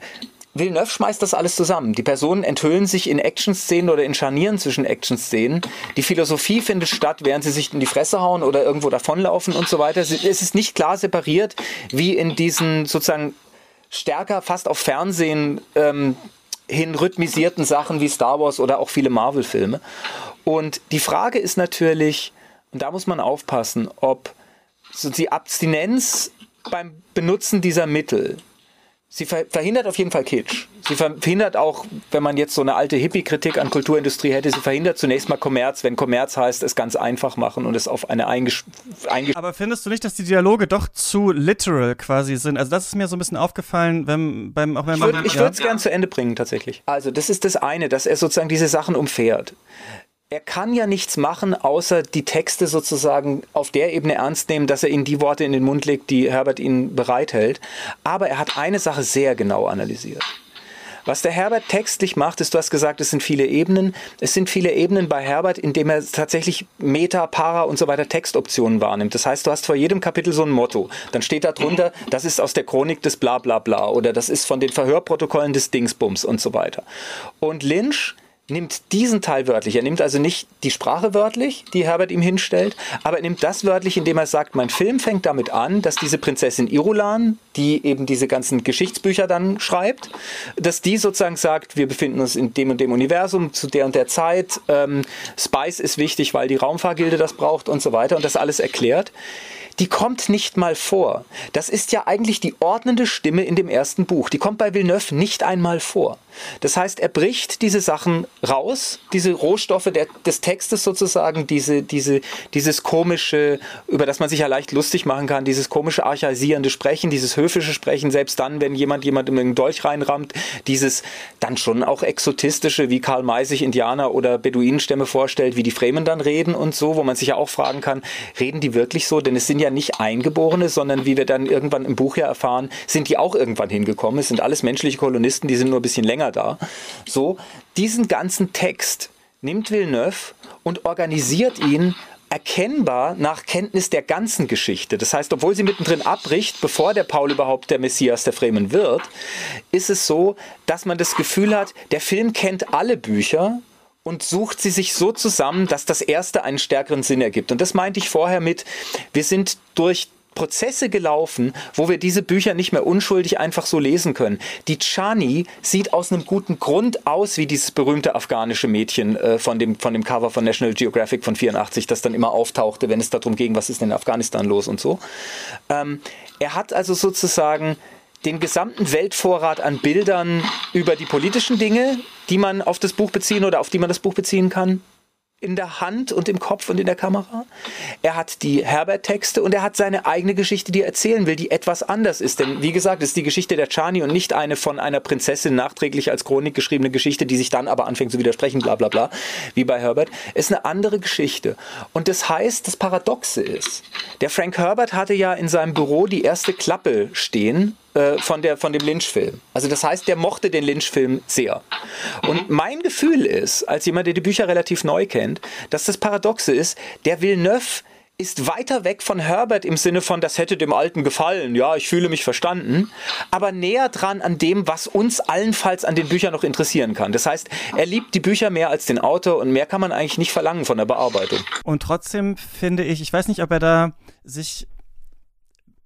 C: Villeneuve schmeißt das alles zusammen. Die Personen enthüllen sich in Action-Szenen oder in Scharnieren zwischen Action-Szenen. Die Philosophie findet statt, während sie sich in die Fresse hauen oder irgendwo davonlaufen und so weiter. Es ist nicht klar separiert, wie in diesen sozusagen stärker fast auf Fernsehen ähm, hin rhythmisierten Sachen wie Star Wars oder auch viele Marvel-Filme. Und die Frage ist natürlich, und da muss man aufpassen, ob so die Abstinenz beim Benutzen dieser Mittel Sie verhindert auf jeden Fall Kitsch. Sie verhindert auch, wenn man jetzt so eine alte Hippie-Kritik an Kulturindustrie hätte, sie verhindert zunächst mal Kommerz, wenn Kommerz heißt, es ganz einfach machen und es auf eine eingesch...
A: Aber findest du nicht, dass die Dialoge doch zu literal quasi sind? Also das ist mir so ein bisschen aufgefallen, wenn beim auch wenn
C: man... Ich würde es ja. gern zu Ende bringen, tatsächlich. Also das ist das eine, dass er sozusagen diese Sachen umfährt er kann ja nichts machen, außer die Texte sozusagen auf der Ebene ernst nehmen, dass er ihnen die Worte in den Mund legt, die Herbert ihnen bereithält. Aber er hat eine Sache sehr genau analysiert. Was der Herbert textlich macht, ist, du hast gesagt, es sind viele Ebenen. Es sind viele Ebenen bei Herbert, indem er tatsächlich Meta, Para und so weiter Textoptionen wahrnimmt. Das heißt, du hast vor jedem Kapitel so ein Motto. Dann steht da drunter, das ist aus der Chronik des Blablabla Bla Bla oder das ist von den Verhörprotokollen des Dingsbums und so weiter. Und Lynch nimmt diesen Teil wörtlich. Er nimmt also nicht die Sprache wörtlich, die Herbert ihm hinstellt, aber er nimmt das wörtlich, indem er sagt, mein Film fängt damit an, dass diese Prinzessin Irulan, die eben diese ganzen Geschichtsbücher dann schreibt, dass die sozusagen sagt, wir befinden uns in dem und dem Universum zu der und der Zeit, ähm, Spice ist wichtig, weil die Raumfahrgilde das braucht und so weiter und das alles erklärt die kommt nicht mal vor. Das ist ja eigentlich die ordnende Stimme in dem ersten Buch. Die kommt bei Villeneuve nicht einmal vor. Das heißt, er bricht diese Sachen raus, diese Rohstoffe der, des Textes sozusagen, diese, diese, dieses komische, über das man sich ja leicht lustig machen kann, dieses komische archaisierende Sprechen, dieses höfische Sprechen, selbst dann, wenn jemand jemandem einen Dolch reinrammt, dieses dann schon auch exotistische, wie Karl May sich Indianer oder Beduinenstämme vorstellt, wie die Fremen dann reden und so, wo man sich ja auch fragen kann, reden die wirklich so? Denn es sind ja nicht Eingeborene, sondern wie wir dann irgendwann im Buch ja erfahren, sind die auch irgendwann hingekommen. Es sind alles menschliche Kolonisten, die sind nur ein bisschen länger da. So, diesen ganzen Text nimmt Villeneuve und organisiert ihn erkennbar nach Kenntnis der ganzen Geschichte. Das heißt, obwohl sie mittendrin abbricht, bevor der Paul überhaupt der Messias der Fremen wird, ist es so, dass man das Gefühl hat, der Film kennt alle Bücher und sucht sie sich so zusammen, dass das erste einen stärkeren Sinn ergibt. Und das meinte ich vorher mit, wir sind durch Prozesse gelaufen, wo wir diese Bücher nicht mehr unschuldig einfach so lesen können. Die Chani sieht aus einem guten Grund aus wie dieses berühmte afghanische Mädchen äh, von, dem, von dem Cover von National Geographic von 84, das dann immer auftauchte, wenn es darum ging, was ist denn in Afghanistan los und so. Ähm, er hat also sozusagen den gesamten Weltvorrat an Bildern über die politischen Dinge, die man auf das Buch beziehen oder auf die man das Buch beziehen kann, in der Hand und im Kopf und in der Kamera. Er hat die Herbert-Texte und er hat seine eigene Geschichte, die er erzählen will, die etwas anders ist. Denn wie gesagt, es ist die Geschichte der Chani und nicht eine von einer Prinzessin nachträglich als Chronik geschriebene Geschichte, die sich dann aber anfängt zu widersprechen, bla bla bla, wie bei Herbert. Es ist eine andere Geschichte. Und das heißt, das Paradoxe ist, der Frank Herbert hatte ja in seinem Büro die erste Klappe stehen äh, von, der, von dem Lynch-Film. Also das heißt, der mochte den Lynch-Film sehr. Und mein Gefühl ist, als jemand, der die Bücher relativ neu kennt, dass das Paradoxe ist, der Villeneuve ist weiter weg von Herbert im Sinne von, das hätte dem Alten gefallen, ja, ich fühle mich verstanden, aber näher dran an dem, was uns allenfalls an den Büchern noch interessieren kann. Das heißt, er liebt die Bücher mehr als den Autor und mehr kann man eigentlich nicht verlangen von der Bearbeitung.
A: Und trotzdem finde ich, ich weiß nicht, ob er da sich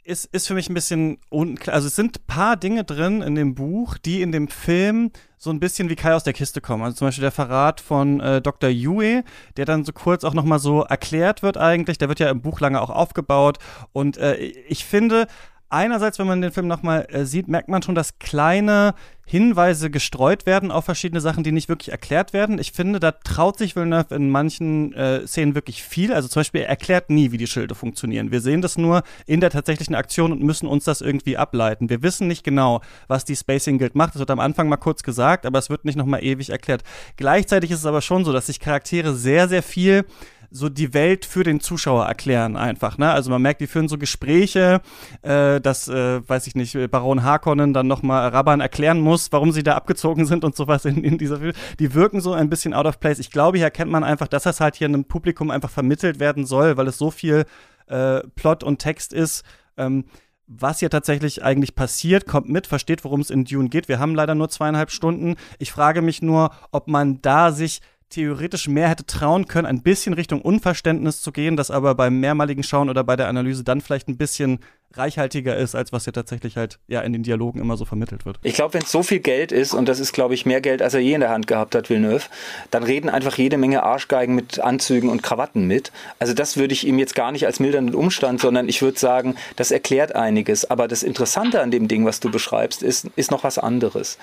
A: ist, ist für mich ein bisschen unklar. Also es sind paar Dinge drin in dem Buch, die in dem Film so ein bisschen wie Kai aus der Kiste kommen. Also zum Beispiel der Verrat von äh, Dr. Yue, der dann so kurz auch nochmal so erklärt wird eigentlich. Der wird ja im Buch lange auch aufgebaut. Und äh, ich finde, einerseits, wenn man den Film nochmal äh, sieht, merkt man schon, dass kleine Hinweise gestreut werden auf verschiedene Sachen, die nicht wirklich erklärt werden. Ich finde, da traut sich Villeneuve in manchen äh, Szenen wirklich viel. Also zum Beispiel, er erklärt nie, wie die Schilde funktionieren. Wir sehen das nur in der tatsächlichen Aktion und müssen uns das irgendwie ableiten. Wir wissen nicht genau, was die Spacing Guild macht. Das wird am Anfang mal kurz gesagt, aber es wird nicht nochmal ewig erklärt. Gleichzeitig ist es aber schon so, dass sich Charaktere sehr, sehr viel so die Welt für den Zuschauer erklären einfach. Ne? Also man merkt, die führen so Gespräche, äh, dass, äh, weiß ich nicht, Baron Harkonnen dann nochmal Rabban erklären muss, warum sie da abgezogen sind und sowas in, in dieser Film. Die wirken so ein bisschen out of place. Ich glaube, hier erkennt man einfach, dass das halt hier einem Publikum einfach vermittelt werden soll, weil es so viel äh, Plot und Text ist. Ähm, was hier tatsächlich eigentlich passiert, kommt mit, versteht, worum es in Dune geht. Wir haben leider nur zweieinhalb Stunden. Ich frage mich nur, ob man da sich theoretisch mehr hätte trauen können, ein bisschen Richtung Unverständnis zu gehen, das aber beim mehrmaligen Schauen oder bei der Analyse dann vielleicht ein bisschen reichhaltiger ist, als was ja tatsächlich halt ja in den Dialogen immer so vermittelt wird.
C: Ich glaube, wenn es so viel Geld ist, und das ist, glaube ich, mehr Geld, als er je in der Hand gehabt hat, Villeneuve, dann reden einfach jede Menge Arschgeigen mit Anzügen und Krawatten mit. Also das würde ich ihm jetzt gar nicht als mildernden Umstand, sondern ich würde sagen, das erklärt einiges. Aber das Interessante an dem Ding, was du beschreibst, ist, ist noch was anderes.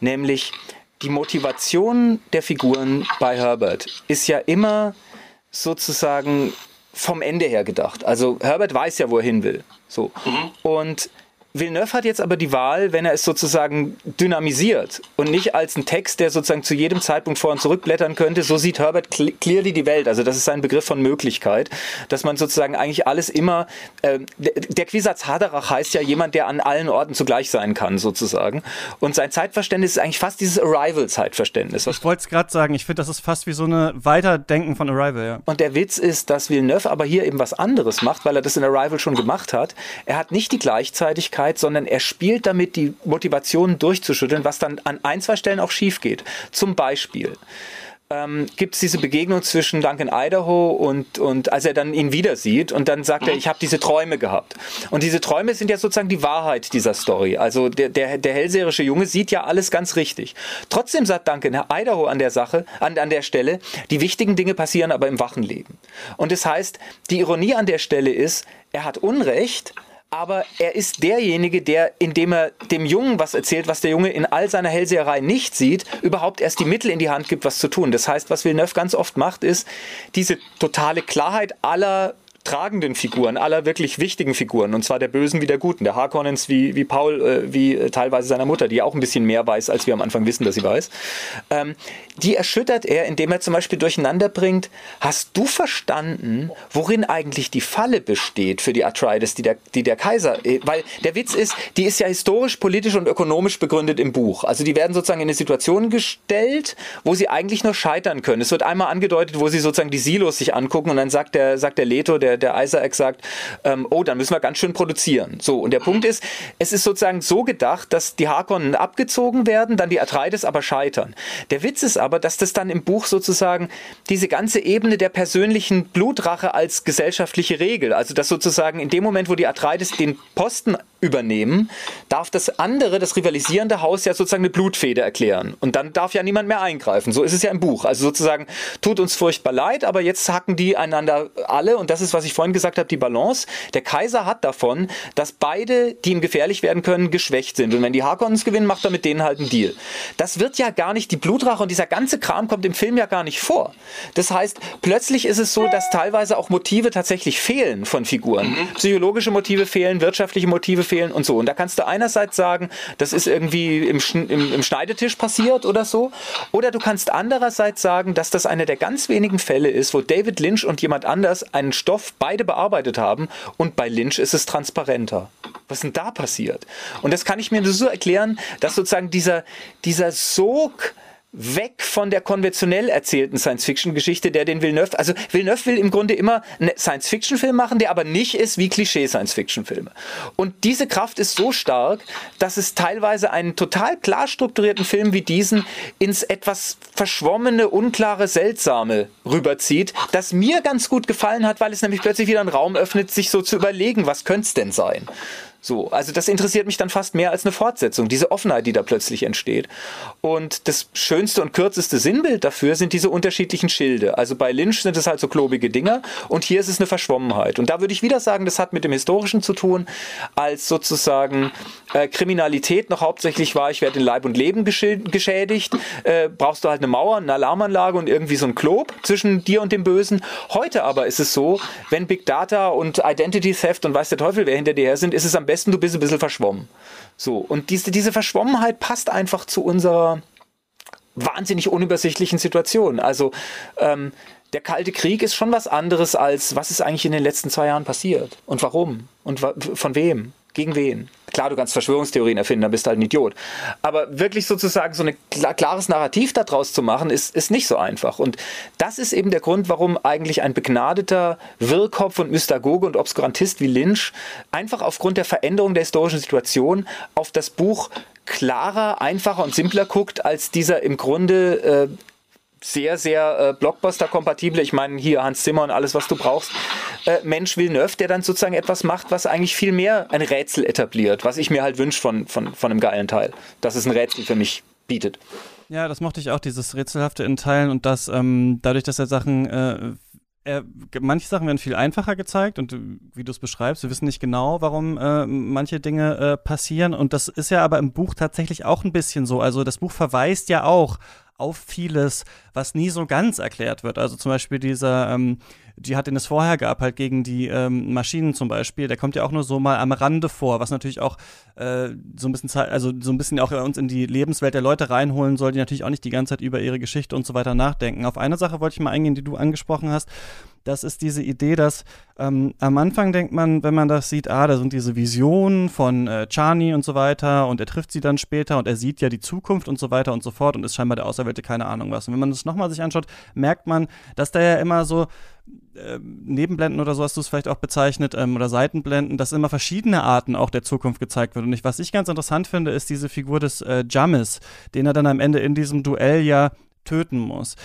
C: Nämlich, die Motivation der Figuren bei Herbert ist ja immer sozusagen vom Ende her gedacht. Also Herbert weiß ja, wo er hin will. So. Mhm. Und Villeneuve hat jetzt aber die Wahl, wenn er es sozusagen dynamisiert und nicht als ein Text, der sozusagen zu jedem Zeitpunkt vor und zurückblättern könnte. So sieht Herbert clearly die Welt. Also das ist ein Begriff von Möglichkeit, dass man sozusagen eigentlich alles immer. Äh, der Quisatz Haderach heißt ja jemand, der an allen Orten zugleich sein kann, sozusagen. Und sein Zeitverständnis ist eigentlich fast dieses Arrival-Zeitverständnis.
A: Ich wollte es gerade sagen. Ich finde, das ist fast wie so eine Weiterdenken von Arrival. Ja.
C: Und der Witz ist, dass Villeneuve aber hier eben was anderes macht, weil er das in Arrival schon gemacht hat. Er hat nicht die Gleichzeitigkeit Persönlichkeit, sondern er spielt damit, die Motivation durchzuschütteln, was dann an ein, zwei Stellen auch schief geht. Zum Beispiel ähm, gibt es diese Begegnung zwischen Duncan Idaho und, und als er dann ihn wieder sieht und dann sagt er, ich habe diese Träume gehabt. Und diese Träume sind ja sozusagen die Wahrheit dieser Story. Also der, der, der hellseherische Junge sieht ja alles ganz richtig. Trotzdem sagt Duncan Idaho an der Sache, an, an der Stelle, die wichtigen Dinge passieren aber im wachen Leben. Und das heißt, die Ironie an der Stelle ist, er hat Unrecht, aber er ist derjenige, der, indem er dem Jungen was erzählt, was der Junge in all seiner Hellseherei nicht sieht, überhaupt erst die Mittel in die Hand gibt, was zu tun. Das heißt, was Villeneuve ganz oft macht, ist diese totale Klarheit aller tragenden Figuren, aller wirklich wichtigen Figuren, und zwar der Bösen wie der Guten, der Harkonnens wie, wie Paul, äh, wie äh, teilweise seiner Mutter, die auch ein bisschen mehr weiß, als wir am Anfang wissen, dass sie weiß, ähm, die erschüttert er, indem er zum Beispiel durcheinander bringt, hast du verstanden, worin eigentlich die Falle besteht für die Atreides, die der, die der Kaiser, äh, weil der Witz ist, die ist ja historisch, politisch und ökonomisch begründet im Buch. Also die werden sozusagen in eine Situation gestellt, wo sie eigentlich nur scheitern können. Es wird einmal angedeutet, wo sie sozusagen die Silos sich angucken und dann sagt der, sagt der Leto, der der, der Isaac sagt, ähm, oh, dann müssen wir ganz schön produzieren. So, und der Punkt ist, es ist sozusagen so gedacht, dass die Harkonnen abgezogen werden, dann die Atreides aber scheitern. Der Witz ist aber, dass das dann im Buch sozusagen diese ganze Ebene der persönlichen Blutrache als gesellschaftliche Regel, also dass sozusagen in dem Moment, wo die Atreides den Posten übernehmen, darf das andere, das rivalisierende Haus ja sozusagen eine Blutfede erklären. Und dann darf ja niemand mehr eingreifen. So ist es ja im Buch. Also sozusagen, tut uns furchtbar leid, aber jetzt hacken die einander alle. Und das ist, was ich vorhin gesagt habe, die Balance. Der Kaiser hat davon, dass beide, die ihm gefährlich werden können, geschwächt sind. Und wenn die Harkonnens gewinnen, macht er mit denen halt einen Deal. Das wird ja gar nicht, die Blutrache und dieser ganze Kram kommt im Film ja gar nicht vor. Das heißt, plötzlich ist es so, dass teilweise auch Motive tatsächlich fehlen von Figuren. Mhm. Psychologische Motive fehlen, wirtschaftliche Motive fehlen und so. Und da kannst du einerseits sagen, das ist irgendwie im, im, im Schneidetisch passiert oder so. Oder du kannst andererseits sagen, dass das einer der ganz wenigen Fälle ist, wo David Lynch und jemand anders einen Stoff beide bearbeitet haben und bei Lynch ist es transparenter. Was denn da passiert? Und das kann ich mir nur so erklären, dass sozusagen dieser, dieser Sog weg von der konventionell erzählten Science-Fiction-Geschichte, der den Villeneuve, also Villeneuve will im Grunde immer einen Science-Fiction-Film machen, der aber nicht ist wie Klischee-Science-Fiction-Filme. Und diese Kraft ist so stark, dass es teilweise einen total klar strukturierten Film wie diesen ins etwas verschwommene, unklare, seltsame rüberzieht, das mir ganz gut gefallen hat, weil es nämlich plötzlich wieder einen Raum öffnet, sich so zu überlegen, was könnte es denn sein? So, also das interessiert mich dann fast mehr als eine Fortsetzung, diese Offenheit, die da plötzlich entsteht. Und das schönste und kürzeste Sinnbild dafür sind diese unterschiedlichen Schilde. Also bei Lynch sind es halt so klobige Dinger und hier ist es eine Verschwommenheit. Und da würde ich wieder sagen, das hat mit dem Historischen zu tun, als sozusagen äh, Kriminalität noch hauptsächlich war, ich werde in Leib und Leben geschädigt, äh, brauchst du halt eine Mauer, eine Alarmanlage und irgendwie so ein Klob zwischen dir und dem Bösen. Heute aber ist es so, wenn Big Data und Identity Theft und weiß der Teufel, wer hinter dir her sind, ist es am du bist ein bisschen verschwommen. So, und diese, diese Verschwommenheit passt einfach zu unserer wahnsinnig unübersichtlichen Situation. Also, ähm, der Kalte Krieg ist schon was anderes als, was ist eigentlich in den letzten zwei Jahren passiert und warum und von wem. Gegen wen? Klar, du kannst Verschwörungstheorien erfinden, dann bist du halt ein Idiot. Aber wirklich sozusagen so ein klares Narrativ daraus zu machen, ist, ist nicht so einfach. Und das ist eben der Grund, warum eigentlich ein begnadeter Wirrkopf und Mystagoge und Obskurantist wie Lynch einfach aufgrund der Veränderung der historischen Situation auf das Buch klarer, einfacher und simpler guckt, als dieser im Grunde äh, sehr, sehr äh, Blockbuster-kompatible, ich meine hier Hans Zimmer und alles, was du brauchst, äh, Mensch Villeneuve, der dann sozusagen etwas macht, was eigentlich viel mehr ein Rätsel etabliert, was ich mir halt wünsche von, von, von einem geilen Teil, dass es ein Rätsel für mich bietet.
A: Ja, das mochte ich auch, dieses Rätselhafte in Teilen und das ähm, dadurch, dass er Sachen äh, er, manche Sachen werden viel einfacher gezeigt und wie du es beschreibst, wir wissen nicht genau, warum äh, manche Dinge äh, passieren und das ist ja aber im Buch tatsächlich auch ein bisschen so. Also das Buch verweist ja auch auf vieles, was nie so ganz erklärt wird. Also zum Beispiel dieser ähm, Dschihad, den es vorher gab, halt gegen die ähm, Maschinen zum Beispiel, der kommt ja auch nur so mal am Rande vor, was natürlich auch äh, so ein bisschen also so ein bisschen auch uns in die Lebenswelt der Leute reinholen soll, die natürlich auch nicht die ganze Zeit über ihre Geschichte und so weiter nachdenken. Auf eine Sache wollte ich mal eingehen, die du angesprochen hast. Das ist diese Idee, dass ähm, am Anfang denkt man, wenn man das sieht, ah, da sind diese Visionen von äh, Chani und so weiter und er trifft sie dann später und er sieht ja die Zukunft und so weiter und so fort und ist scheinbar der Auserwählte, keine Ahnung was. Und wenn man das nochmal sich anschaut, merkt man, dass da ja immer so äh, Nebenblenden oder so hast du es vielleicht auch bezeichnet ähm, oder Seitenblenden, dass immer verschiedene Arten auch der Zukunft gezeigt wird. Und ich, was ich ganz interessant finde, ist diese Figur des äh, Jamis, den er dann am Ende in diesem Duell ja töten muss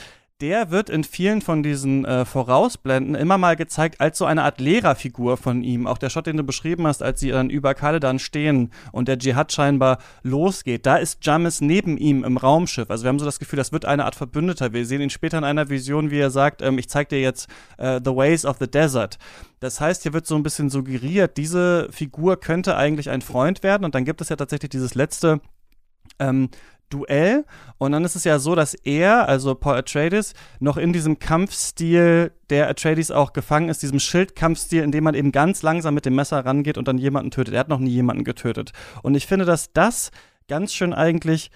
A: der wird in vielen von diesen äh, Vorausblenden immer mal gezeigt als so eine Art Lehrerfigur von ihm. Auch der Shot, den du beschrieben hast, als sie dann über Kaledan stehen und der Dschihad scheinbar losgeht. Da ist Jamis neben ihm im Raumschiff. Also wir haben so das Gefühl, das wird eine Art Verbündeter. Wir sehen ihn später in einer Vision, wie er sagt, ähm, ich zeig dir jetzt äh, The Ways of the Desert. Das heißt, hier wird so ein bisschen suggeriert, diese Figur könnte eigentlich ein Freund werden. Und dann gibt es ja tatsächlich dieses letzte ähm, Duell. Und dann ist es ja so, dass er, also Paul Atreides, noch in diesem Kampfstil, der Atreides auch gefangen ist, diesem Schildkampfstil, in dem man eben ganz langsam mit dem Messer rangeht und dann jemanden tötet. Er hat noch nie jemanden getötet. Und ich finde, dass das ganz schön eigentlich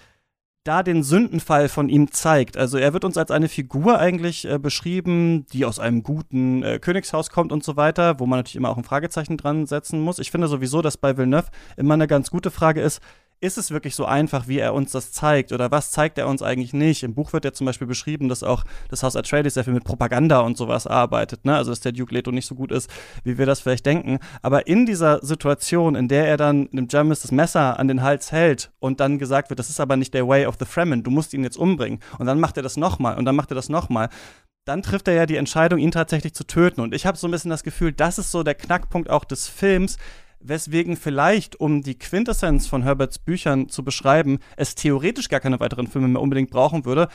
A: da den Sündenfall von ihm zeigt. Also er wird uns als eine Figur eigentlich äh, beschrieben, die aus einem guten äh, Königshaus kommt und so weiter, wo man natürlich immer auch ein Fragezeichen dran setzen muss. Ich finde sowieso, dass bei Villeneuve immer eine ganz gute Frage ist, ist es wirklich so einfach, wie er uns das zeigt? Oder was zeigt er uns eigentlich nicht? Im Buch wird ja zum Beispiel beschrieben, dass auch das Haus Atreides sehr viel mit Propaganda und sowas arbeitet, ne? Also, dass der Duke Leto nicht so gut ist, wie wir das vielleicht denken. Aber in dieser Situation, in der er dann dem Jamis das Messer an den Hals hält und dann gesagt wird, das ist aber nicht der Way of the Fremen, du musst ihn jetzt umbringen. Und dann macht er das nochmal und dann macht er das nochmal dann trifft er ja die Entscheidung, ihn tatsächlich zu töten. Und ich habe so ein bisschen das Gefühl, das ist so der Knackpunkt auch des Films, weswegen vielleicht, um die Quintessenz von Herberts Büchern zu beschreiben, es theoretisch gar keine weiteren Filme mehr unbedingt brauchen würde,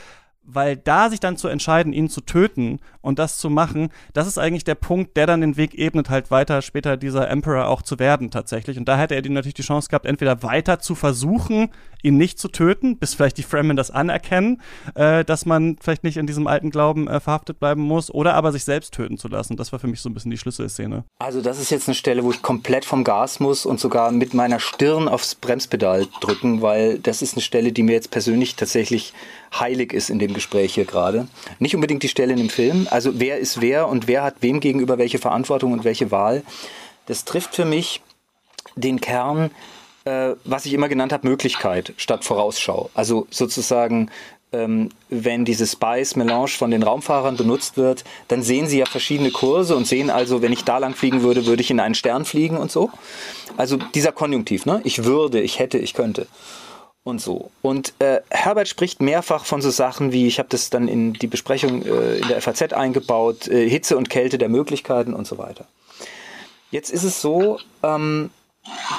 A: weil da sich dann zu entscheiden, ihn zu töten und das zu machen, das ist eigentlich der Punkt, der dann den Weg ebnet, halt weiter später dieser Emperor auch zu werden tatsächlich. Und da hätte er die natürlich die Chance gehabt, entweder weiter zu versuchen, ihn nicht zu töten, bis vielleicht die Fremen das anerkennen, äh, dass man vielleicht nicht in diesem alten Glauben äh, verhaftet bleiben muss, oder aber sich selbst töten zu lassen. Das war für mich so ein bisschen die Schlüsselszene.
C: Also das ist jetzt eine Stelle, wo ich komplett vom Gas muss und sogar mit meiner Stirn aufs Bremspedal drücken, weil das ist eine Stelle, die mir jetzt persönlich tatsächlich heilig ist in dem Gespräch hier gerade. Nicht unbedingt die Stelle in dem Film, also wer ist wer und wer hat wem gegenüber welche Verantwortung und welche Wahl. Das trifft für mich den Kern, äh, was ich immer genannt habe, Möglichkeit statt Vorausschau. Also sozusagen ähm, wenn diese Spice-Melange von den Raumfahrern benutzt wird, dann sehen sie ja verschiedene Kurse und sehen also, wenn ich da lang fliegen würde, würde ich in einen Stern fliegen und so. Also dieser Konjunktiv, ne? Ich würde, ich hätte, ich könnte und so. Und äh, Herbert spricht mehrfach von so Sachen wie, ich habe das dann in die Besprechung äh, in der FAZ eingebaut, äh, Hitze und Kälte der Möglichkeiten und so weiter. Jetzt ist es so, ähm,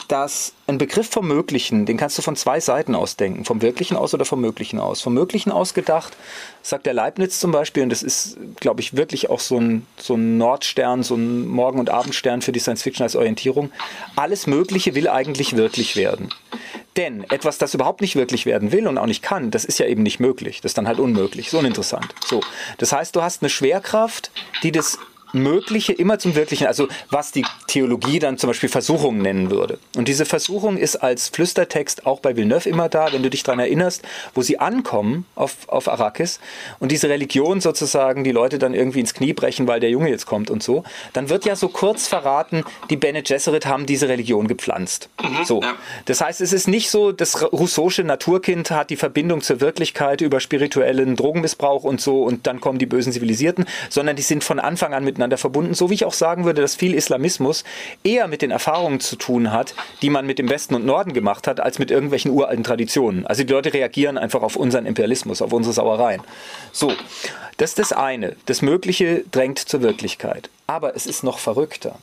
C: dass ein Begriff vom Möglichen, den kannst du von zwei Seiten aus denken, vom Wirklichen aus oder vom Möglichen aus. Vom Möglichen aus gedacht, sagt der Leibniz zum Beispiel, und das ist, glaube ich, wirklich auch so ein, so ein Nordstern, so ein Morgen- und Abendstern für die Science Fiction als Orientierung, alles Mögliche will eigentlich wirklich werden. Denn etwas, das überhaupt nicht wirklich werden will und auch nicht kann, das ist ja eben nicht möglich. Das ist dann halt unmöglich. So uninteressant. So. Das heißt, du hast eine Schwerkraft, die das Mögliche immer zum Wirklichen, also was die Theologie dann zum Beispiel Versuchung nennen würde. Und diese Versuchung ist als Flüstertext auch bei Villeneuve immer da, wenn du dich daran erinnerst, wo sie ankommen auf, auf Arrakis und diese Religion sozusagen die Leute dann irgendwie ins Knie brechen, weil der Junge jetzt kommt und so, dann wird ja so kurz verraten, die Bene Gesserit haben diese Religion gepflanzt. Mhm, so. Ja. Das heißt, es ist nicht so, das Rousseausche Naturkind hat die Verbindung zur Wirklichkeit über spirituellen Drogenmissbrauch und so und dann kommen die bösen Zivilisierten, sondern die sind von Anfang an mit miteinander verbunden, so wie ich auch sagen würde, dass viel Islamismus eher mit den Erfahrungen zu tun hat, die man mit dem Westen und Norden gemacht hat, als mit irgendwelchen uralten Traditionen. Also die Leute reagieren einfach auf unseren Imperialismus, auf unsere Sauereien. So, das ist das eine. Das Mögliche drängt zur Wirklichkeit. Aber es ist noch verrückter.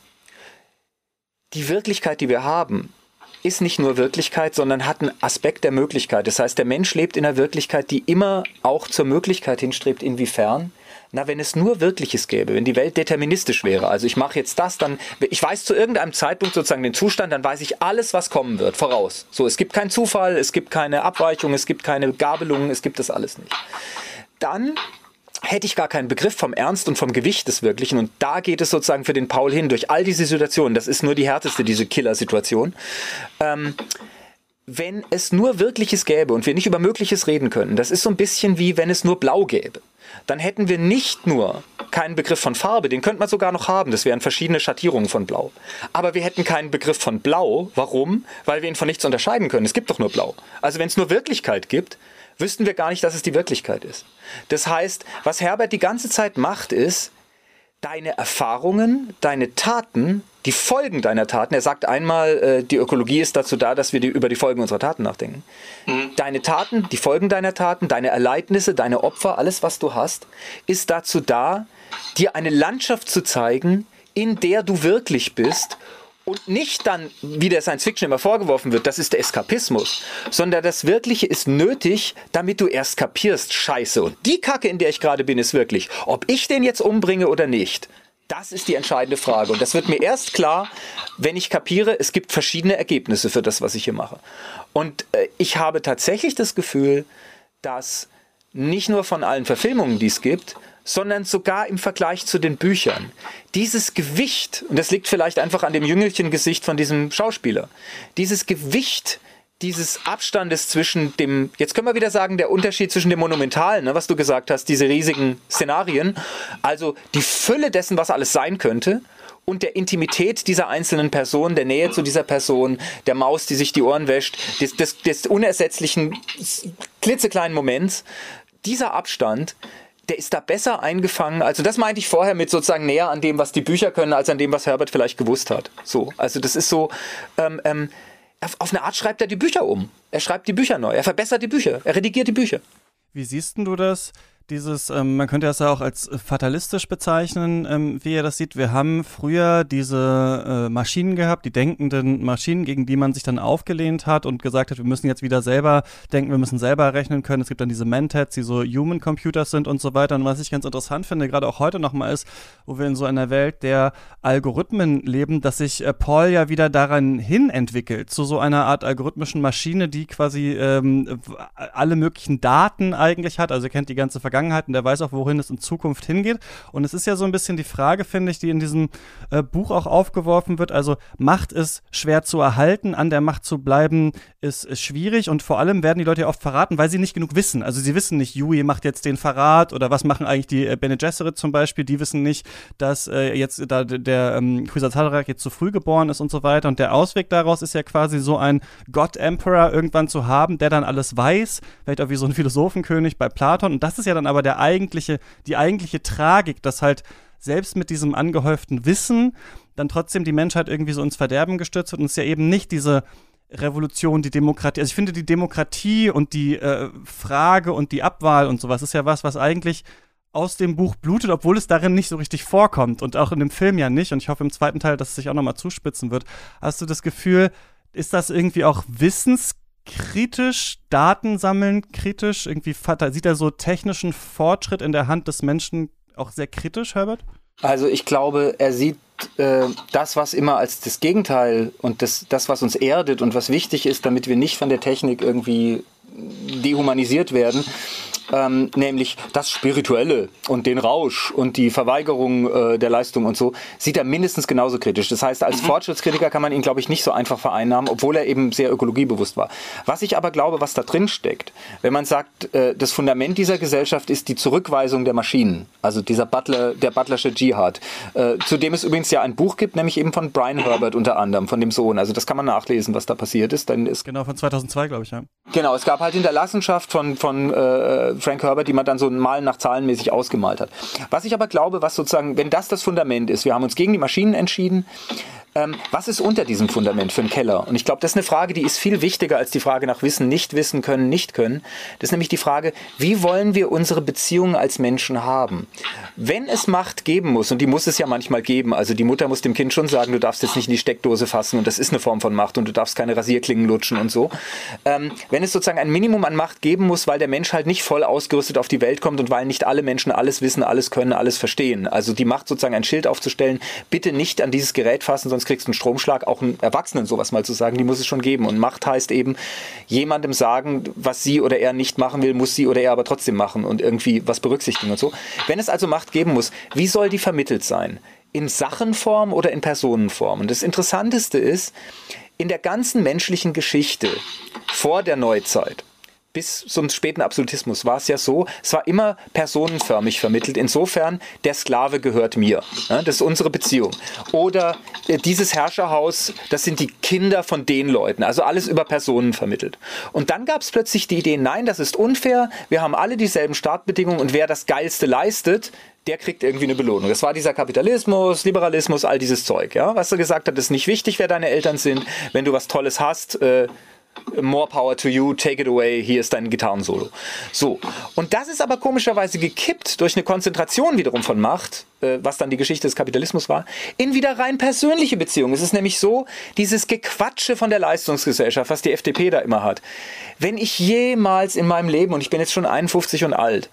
C: Die Wirklichkeit, die wir haben, ist nicht nur Wirklichkeit, sondern hat einen Aspekt der Möglichkeit. Das heißt, der Mensch lebt in einer Wirklichkeit, die immer auch zur Möglichkeit hinstrebt. Inwiefern? Na, wenn es nur Wirkliches gäbe, wenn die Welt deterministisch wäre, also ich mache jetzt das, dann, ich weiß zu irgendeinem Zeitpunkt sozusagen den Zustand, dann weiß ich alles, was kommen wird, voraus. So, es gibt keinen Zufall, es gibt keine Abweichung, es gibt keine Gabelungen, es gibt das alles nicht. Dann hätte ich gar keinen Begriff vom Ernst und vom Gewicht des Wirklichen. Und da geht es sozusagen für den Paul hin, durch all diese Situationen. Das ist nur die härteste, diese Killer-Situation. Ähm, wenn es nur Wirkliches gäbe und wir nicht über Mögliches reden können, das ist so ein bisschen wie wenn es nur Blau gäbe dann hätten wir nicht nur keinen Begriff von Farbe, den könnte man sogar noch haben, das wären verschiedene Schattierungen von Blau. Aber wir hätten keinen Begriff von Blau. Warum? Weil wir ihn von nichts unterscheiden können. Es gibt doch nur Blau. Also wenn es nur Wirklichkeit gibt, wüssten wir gar nicht, dass es die Wirklichkeit ist. Das heißt, was Herbert die ganze Zeit macht, ist, deine Erfahrungen, deine Taten, die Folgen deiner Taten. Er sagt einmal, äh, die Ökologie ist dazu da, dass wir die, über die Folgen unserer Taten nachdenken. Mhm. Deine Taten, die Folgen deiner Taten, deine Erleidnisse, deine Opfer, alles, was du hast, ist dazu da, dir eine Landschaft zu zeigen, in der du wirklich bist und nicht dann, wie der Science Fiction immer vorgeworfen wird, das ist der Eskapismus, sondern das Wirkliche ist nötig, damit du erst kapierst, scheiße. Und die Kacke, in der ich gerade bin, ist wirklich, ob ich den jetzt umbringe oder nicht. Das ist die entscheidende Frage. Und das wird mir erst klar, wenn ich kapiere, es gibt verschiedene Ergebnisse für das, was ich hier mache. Und äh, ich habe tatsächlich das Gefühl, dass nicht nur von allen Verfilmungen, die es gibt, sondern sogar im Vergleich zu den Büchern. Dieses Gewicht, und das liegt vielleicht einfach an dem Jüngelchen-Gesicht von diesem Schauspieler, dieses Gewicht dieses Abstandes zwischen dem, jetzt können wir wieder sagen, der Unterschied zwischen dem Monumentalen, ne, was du gesagt hast, diese riesigen Szenarien, also die Fülle dessen, was alles sein könnte, und der Intimität dieser einzelnen Person, der Nähe zu dieser Person, der Maus, die sich die Ohren wäscht, des, des, des unersetzlichen, klitzekleinen Moments, dieser Abstand, der ist da besser eingefangen. Also das meinte ich vorher mit sozusagen näher an dem, was die Bücher können, als an dem, was Herbert vielleicht gewusst hat. So, also das ist so, ähm, ähm, auf eine Art schreibt er die Bücher um. Er schreibt die Bücher neu, er verbessert die Bücher, er redigiert die Bücher.
A: Wie siehst du das, dieses, ähm, man könnte das ja auch als fatalistisch bezeichnen, ähm, wie er das sieht. Wir haben früher diese äh, Maschinen gehabt, die denkenden Maschinen, gegen die man sich dann aufgelehnt hat und gesagt hat, wir müssen jetzt wieder selber denken, wir müssen selber rechnen können. Es gibt dann diese Mentats, die so Human Computers sind und so weiter. Und was ich ganz interessant finde, gerade auch heute nochmal ist, wo wir in so einer Welt der Algorithmen leben, dass sich äh, Paul ja wieder daran hin entwickelt, zu so einer Art algorithmischen Maschine, die quasi ähm, alle möglichen Daten eigentlich hat. Also ihr kennt die ganze Vergangenheit Vergangenheit und der weiß auch, wohin es in Zukunft hingeht. Und es ist ja so ein bisschen die Frage, finde ich, die in diesem äh, Buch auch aufgeworfen wird. Also Macht ist schwer zu erhalten, an der Macht zu bleiben ist, ist schwierig und vor allem werden die Leute ja oft verraten, weil sie nicht genug wissen. Also sie wissen nicht, Yui macht jetzt den Verrat oder was machen eigentlich die äh, Bene Gesserit zum Beispiel. Die wissen nicht, dass äh, jetzt da der ähm, Kwisatz jetzt zu früh geboren ist und so weiter. Und der Ausweg daraus ist ja quasi so ein God-Emperor irgendwann zu haben, der dann alles weiß, vielleicht auch wie so ein Philosophenkönig bei Platon. Und das ist ja dann aber der eigentliche, die eigentliche Tragik, dass halt selbst mit diesem angehäuften Wissen dann trotzdem die Menschheit irgendwie so ins Verderben gestürzt wird und es ja eben nicht diese Revolution, die Demokratie. Also ich finde die Demokratie und die äh, Frage und die Abwahl und sowas ist ja was, was eigentlich aus dem Buch blutet, obwohl es darin nicht so richtig vorkommt und auch in dem Film ja nicht. Und ich hoffe im zweiten Teil, dass es sich auch nochmal zuspitzen wird. Hast du das Gefühl, ist das irgendwie auch Wissens kritisch, Daten sammeln kritisch, irgendwie sieht er so technischen Fortschritt in der Hand des Menschen auch sehr kritisch, Herbert?
C: Also ich glaube, er sieht äh, das, was immer als das Gegenteil und das, das, was uns erdet und was wichtig ist, damit wir nicht von der Technik irgendwie dehumanisiert werden, ähm, nämlich das Spirituelle und den Rausch und die Verweigerung äh, der Leistung und so, sieht er mindestens genauso kritisch. Das heißt, als mhm. Fortschrittskritiker kann man ihn, glaube ich, nicht so einfach vereinnahmen, obwohl er eben sehr ökologiebewusst war. Was ich aber glaube, was da drin steckt, wenn man sagt, äh, das Fundament dieser Gesellschaft ist die Zurückweisung der Maschinen, also dieser Butler, der Butlersche Dschihad, äh, zu dem es übrigens ja ein Buch gibt, nämlich eben von Brian Herbert unter anderem, von dem Sohn. Also das kann man nachlesen, was da passiert ist. Denn es
A: genau, von 2002, glaube ich, ja.
C: Genau, es gab halt Hinterlassenschaft von, von äh, Frank Herbert, die man dann so mal nach zahlenmäßig ausgemalt hat. Was ich aber glaube, was sozusagen, wenn das das Fundament ist, wir haben uns gegen die Maschinen entschieden, ähm, was ist unter diesem Fundament für einen Keller? Und ich glaube, das ist eine Frage, die ist viel wichtiger als die Frage nach Wissen, nicht wissen können, nicht können. Das ist nämlich die Frage, wie wollen wir unsere Beziehungen als Menschen haben? Wenn es Macht geben muss, und die muss es ja manchmal geben, also die Mutter muss dem Kind schon sagen, du darfst jetzt nicht in die Steckdose fassen und das ist eine Form von Macht und du darfst keine Rasierklingen lutschen und so. Ähm, wenn es sozusagen ein Minimum an Macht geben muss, weil der Mensch halt nicht voll ausgerüstet auf die Welt kommt und weil nicht alle Menschen alles wissen, alles können, alles verstehen. Also die Macht sozusagen ein Schild aufzustellen, bitte nicht an dieses Gerät fassen, sonst kriegst einen Stromschlag, auch einen Erwachsenen sowas mal zu sagen, die muss es schon geben. Und Macht heißt eben, jemandem sagen, was sie oder er nicht machen will, muss sie oder er aber trotzdem machen und irgendwie was berücksichtigen und so. Wenn es also Macht geben muss, wie soll die vermittelt sein? In Sachenform oder in Personenform? Und das Interessanteste ist, in der ganzen menschlichen Geschichte vor der Neuzeit bis zum späten Absolutismus war es ja so, es war immer personenförmig vermittelt. Insofern, der Sklave gehört mir. Ja, das ist unsere Beziehung. Oder äh, dieses Herrscherhaus, das sind die Kinder von den Leuten. Also alles über Personen vermittelt. Und dann gab es plötzlich die Idee, nein, das ist unfair. Wir haben alle dieselben Startbedingungen und wer das Geilste leistet, der kriegt irgendwie eine Belohnung. Das war dieser Kapitalismus, Liberalismus, all dieses Zeug, ja. Was du gesagt hast, ist nicht wichtig, wer deine Eltern sind. Wenn du was Tolles hast, äh, more power to you, take it away, hier ist dein Gitarrensolo. So. Und das ist aber komischerweise gekippt durch eine Konzentration wiederum von Macht, äh, was dann die Geschichte des Kapitalismus war, in wieder rein persönliche Beziehungen. Es ist nämlich so, dieses Gequatsche von der Leistungsgesellschaft, was die FDP da immer hat. Wenn ich jemals in meinem Leben, und ich bin jetzt schon 51 und alt,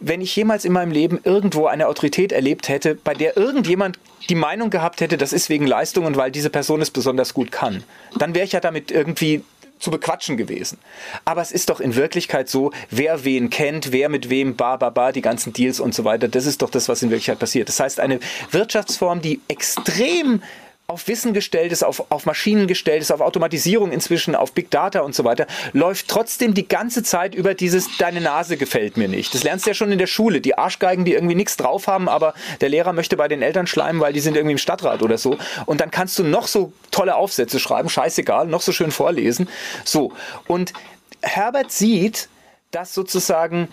C: wenn ich jemals in meinem Leben irgendwo eine Autorität erlebt hätte, bei der irgendjemand die Meinung gehabt hätte, das ist wegen Leistung und weil diese Person es besonders gut kann, dann wäre ich ja damit irgendwie zu bequatschen gewesen. Aber es ist doch in Wirklichkeit so, wer wen kennt, wer mit wem, ba, ba, ba, die ganzen Deals und so weiter. Das ist doch das, was in Wirklichkeit passiert. Das heißt, eine Wirtschaftsform, die extrem auf Wissen gestellt ist, auf, auf Maschinen gestellt ist, auf Automatisierung inzwischen, auf Big Data und so weiter, läuft trotzdem die ganze Zeit über dieses Deine Nase gefällt mir nicht. Das lernst du ja schon in der Schule. Die Arschgeigen, die irgendwie nichts drauf haben, aber der Lehrer möchte bei den Eltern schleimen, weil die sind irgendwie im Stadtrat oder so. Und dann kannst du noch so tolle Aufsätze schreiben, scheißegal, noch so schön vorlesen. So. Und Herbert sieht, dass sozusagen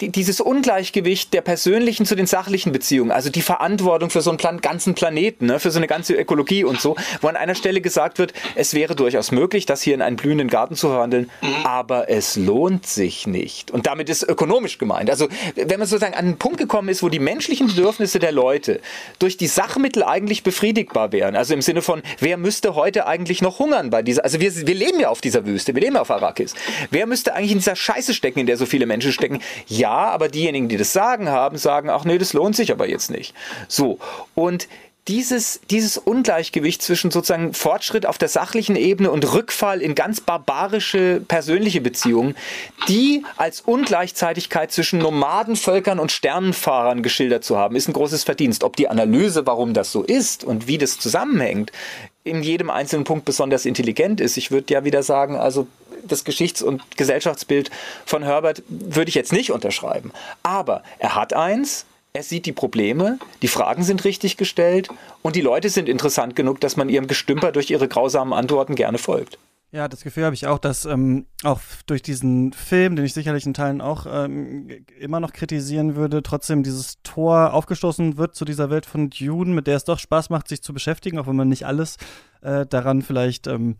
C: dieses Ungleichgewicht der persönlichen zu den sachlichen Beziehungen, also die Verantwortung für so einen Plan ganzen Planeten, ne, für so eine ganze Ökologie und so, wo an einer Stelle gesagt wird, es wäre durchaus möglich, das hier in einen blühenden Garten zu verwandeln, mhm. aber es lohnt sich nicht. Und damit ist ökonomisch gemeint. Also wenn man sozusagen an einen Punkt gekommen ist, wo die menschlichen Bedürfnisse der Leute durch die Sachmittel eigentlich befriedigbar wären, also im Sinne von, wer müsste heute eigentlich noch hungern bei dieser, also wir, wir leben ja auf dieser Wüste, wir leben ja auf Arrakis. Wer müsste eigentlich in dieser Scheiße stecken, in der so viele Menschen stecken? Ja, aber diejenigen, die das Sagen haben, sagen, ach nee, das lohnt sich aber jetzt nicht. So. Und dieses, dieses Ungleichgewicht zwischen sozusagen Fortschritt auf der sachlichen Ebene und Rückfall in ganz barbarische persönliche Beziehungen, die als Ungleichzeitigkeit zwischen Nomadenvölkern und Sternenfahrern geschildert zu haben, ist ein großes Verdienst. Ob die Analyse, warum das so ist und wie das zusammenhängt, in jedem einzelnen Punkt besonders intelligent ist. Ich würde ja wieder sagen, also das Geschichts- und Gesellschaftsbild von Herbert würde ich jetzt nicht unterschreiben. Aber er hat eins, er sieht die Probleme, die Fragen sind richtig gestellt und die Leute sind interessant genug, dass man ihrem Gestümper durch ihre grausamen Antworten gerne folgt.
A: Ja, das Gefühl habe ich auch, dass ähm, auch durch diesen Film, den ich sicherlich in Teilen auch ähm, immer noch kritisieren würde, trotzdem dieses Tor aufgestoßen wird zu dieser Welt von Dune, mit der es doch Spaß macht, sich zu beschäftigen, auch wenn man nicht alles äh, daran vielleicht ähm,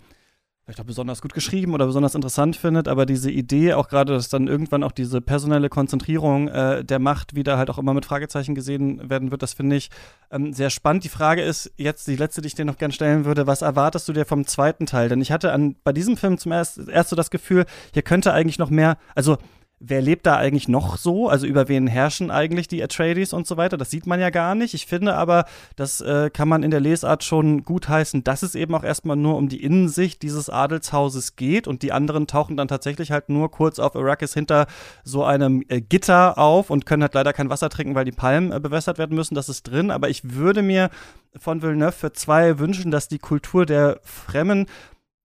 A: vielleicht auch besonders gut geschrieben oder besonders interessant findet, aber diese Idee, auch gerade, dass dann irgendwann auch diese personelle Konzentrierung äh, der Macht wieder halt auch immer mit Fragezeichen gesehen werden wird, das finde ich ähm, sehr spannend. Die Frage ist jetzt die letzte, die ich dir noch gerne stellen würde, was erwartest du dir vom zweiten Teil? Denn ich hatte an, bei diesem Film zum erst, erst so das Gefühl, hier könnte eigentlich noch mehr, also wer lebt da eigentlich noch so? Also über wen herrschen eigentlich die Atreides und so weiter? Das sieht man ja gar nicht. Ich finde aber, das äh, kann man in der Lesart schon gut heißen, dass es eben auch erstmal nur um die Innensicht dieses Adelshauses geht und die anderen tauchen dann tatsächlich halt nur kurz auf Arrakis hinter so einem äh, Gitter auf und können halt leider kein Wasser trinken, weil die Palmen äh, bewässert werden müssen. Das ist drin. Aber ich würde mir von Villeneuve für zwei wünschen, dass die Kultur der Fremden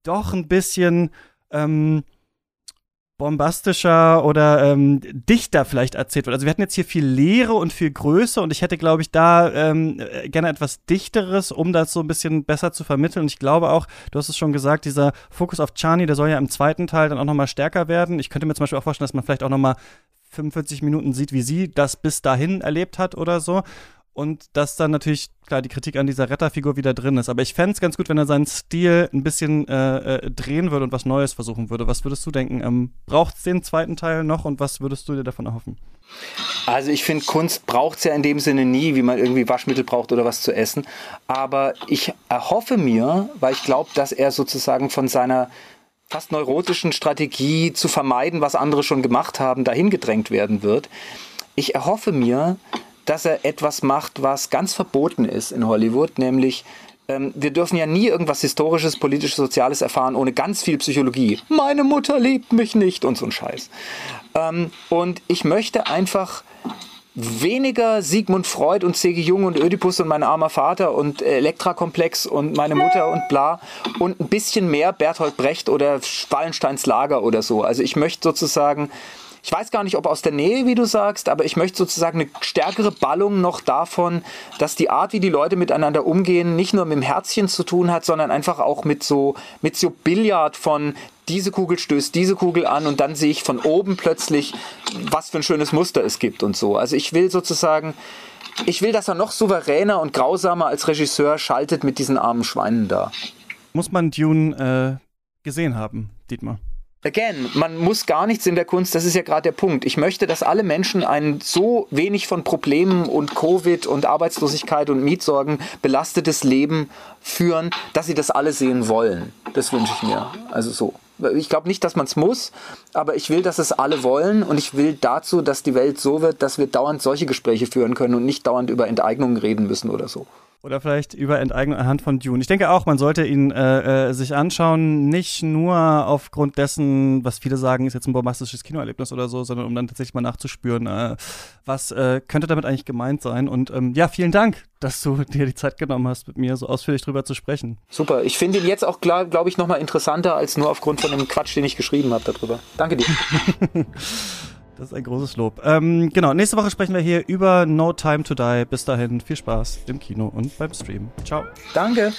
A: doch ein bisschen ähm, bombastischer oder ähm, dichter vielleicht erzählt wird. Also wir hatten jetzt hier viel Leere und viel Größe und ich hätte, glaube ich, da ähm, äh, gerne etwas Dichteres, um das so ein bisschen besser zu vermitteln. Und ich glaube auch, du hast es schon gesagt, dieser Fokus auf Chani, der soll ja im zweiten Teil dann auch nochmal stärker werden. Ich könnte mir zum Beispiel auch vorstellen, dass man vielleicht auch nochmal 45 Minuten sieht, wie sie das bis dahin erlebt hat oder so und dass dann natürlich, klar, die Kritik an dieser Retterfigur wieder drin ist. Aber ich fände es ganz gut, wenn er seinen Stil ein bisschen äh, äh, drehen würde und was Neues versuchen würde. Was würdest du denken? Ähm, Braucht es den zweiten Teil noch und was würdest du dir davon erhoffen?
C: Also ich finde, Kunst braucht es ja in dem Sinne nie, wie man irgendwie Waschmittel braucht oder was zu essen. Aber ich erhoffe mir, weil ich glaube, dass er sozusagen von seiner fast neurotischen Strategie zu vermeiden, was andere schon gemacht haben, dahin gedrängt werden wird. Ich erhoffe mir, dass er etwas macht, was ganz verboten ist in Hollywood, nämlich ähm, wir dürfen ja nie irgendwas Historisches, Politisches, Soziales erfahren ohne ganz viel Psychologie. Meine Mutter liebt mich nicht und so ein Scheiß. Ähm, und ich möchte einfach weniger Sigmund Freud und C.G. Jung und Ödipus und mein armer Vater und Elektra-Komplex und meine Mutter und bla und ein bisschen mehr Bertolt Brecht oder Wallensteins Lager oder so. Also ich möchte sozusagen ich weiß gar nicht, ob aus der Nähe, wie du sagst, aber ich möchte sozusagen eine stärkere Ballung noch davon, dass die Art, wie die Leute miteinander umgehen, nicht nur mit dem Herzchen zu tun hat, sondern einfach auch mit so, mit so Billard von diese Kugel stößt diese Kugel an und dann sehe ich von oben plötzlich, was für ein schönes Muster es gibt und so. Also ich will sozusagen, ich will, dass er noch souveräner und grausamer als Regisseur schaltet mit diesen armen Schweinen da.
A: Muss man Dune äh, gesehen haben, Dietmar?
C: Again, man muss gar nichts in der Kunst, das ist ja gerade der Punkt. Ich möchte, dass alle Menschen ein so wenig von Problemen und Covid und Arbeitslosigkeit und Mietsorgen belastetes Leben führen, dass sie das alle sehen wollen. Das wünsche ich mir. Also so. Ich glaube nicht, dass man es muss, aber ich will, dass es alle wollen und ich will dazu, dass die Welt so wird, dass wir dauernd solche Gespräche führen können und nicht dauernd über Enteignungen reden müssen oder so.
A: Oder vielleicht über Enteignung anhand von Dune. Ich denke auch, man sollte ihn äh, äh, sich anschauen, nicht nur aufgrund dessen, was viele sagen, ist jetzt ein bombastisches Kinoerlebnis oder so, sondern um dann tatsächlich mal nachzuspüren, äh, was äh, könnte damit eigentlich gemeint sein. Und ähm, ja, vielen Dank, dass du *laughs* dir die Zeit genommen hast, mit mir so ausführlich drüber zu sprechen.
C: Super. Ich finde ihn jetzt auch, glaube ich, nochmal interessanter als nur aufgrund von dem Quatsch, den ich geschrieben habe darüber. Danke dir. *laughs*
A: Das ist ein großes Lob. Ähm, genau, nächste Woche sprechen wir hier über No Time to Die. Bis dahin viel Spaß im Kino und beim Stream. Ciao.
C: Danke.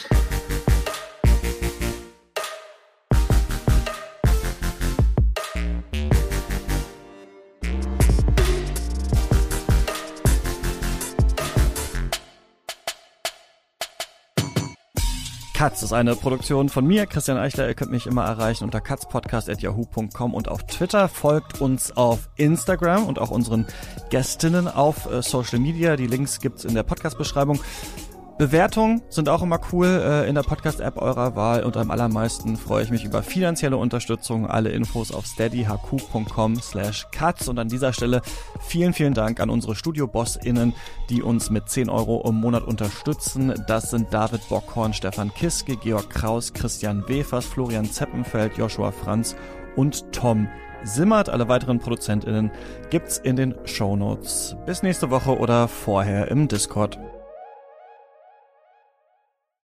A: Katz ist eine Produktion von mir, Christian Eichler. Ihr könnt mich immer erreichen unter katzpodcast.yahoo.com und auf Twitter. Folgt uns auf Instagram und auch unseren Gästinnen auf äh, Social Media. Die Links gibt's in der Podcast-Beschreibung. Bewertungen sind auch immer cool äh, in der Podcast-App eurer Wahl und am allermeisten freue ich mich über finanzielle Unterstützung. Alle Infos auf steadyhq.com slash cuts und an dieser Stelle vielen, vielen Dank an unsere Studio-BossInnen, die uns mit 10 Euro im Monat unterstützen. Das sind David Bockhorn, Stefan Kiske, Georg Kraus, Christian Wefers, Florian Zeppenfeld, Joshua Franz und Tom Simmert. Alle weiteren ProduzentInnen gibt's in den Show Notes. Bis nächste Woche oder vorher im Discord.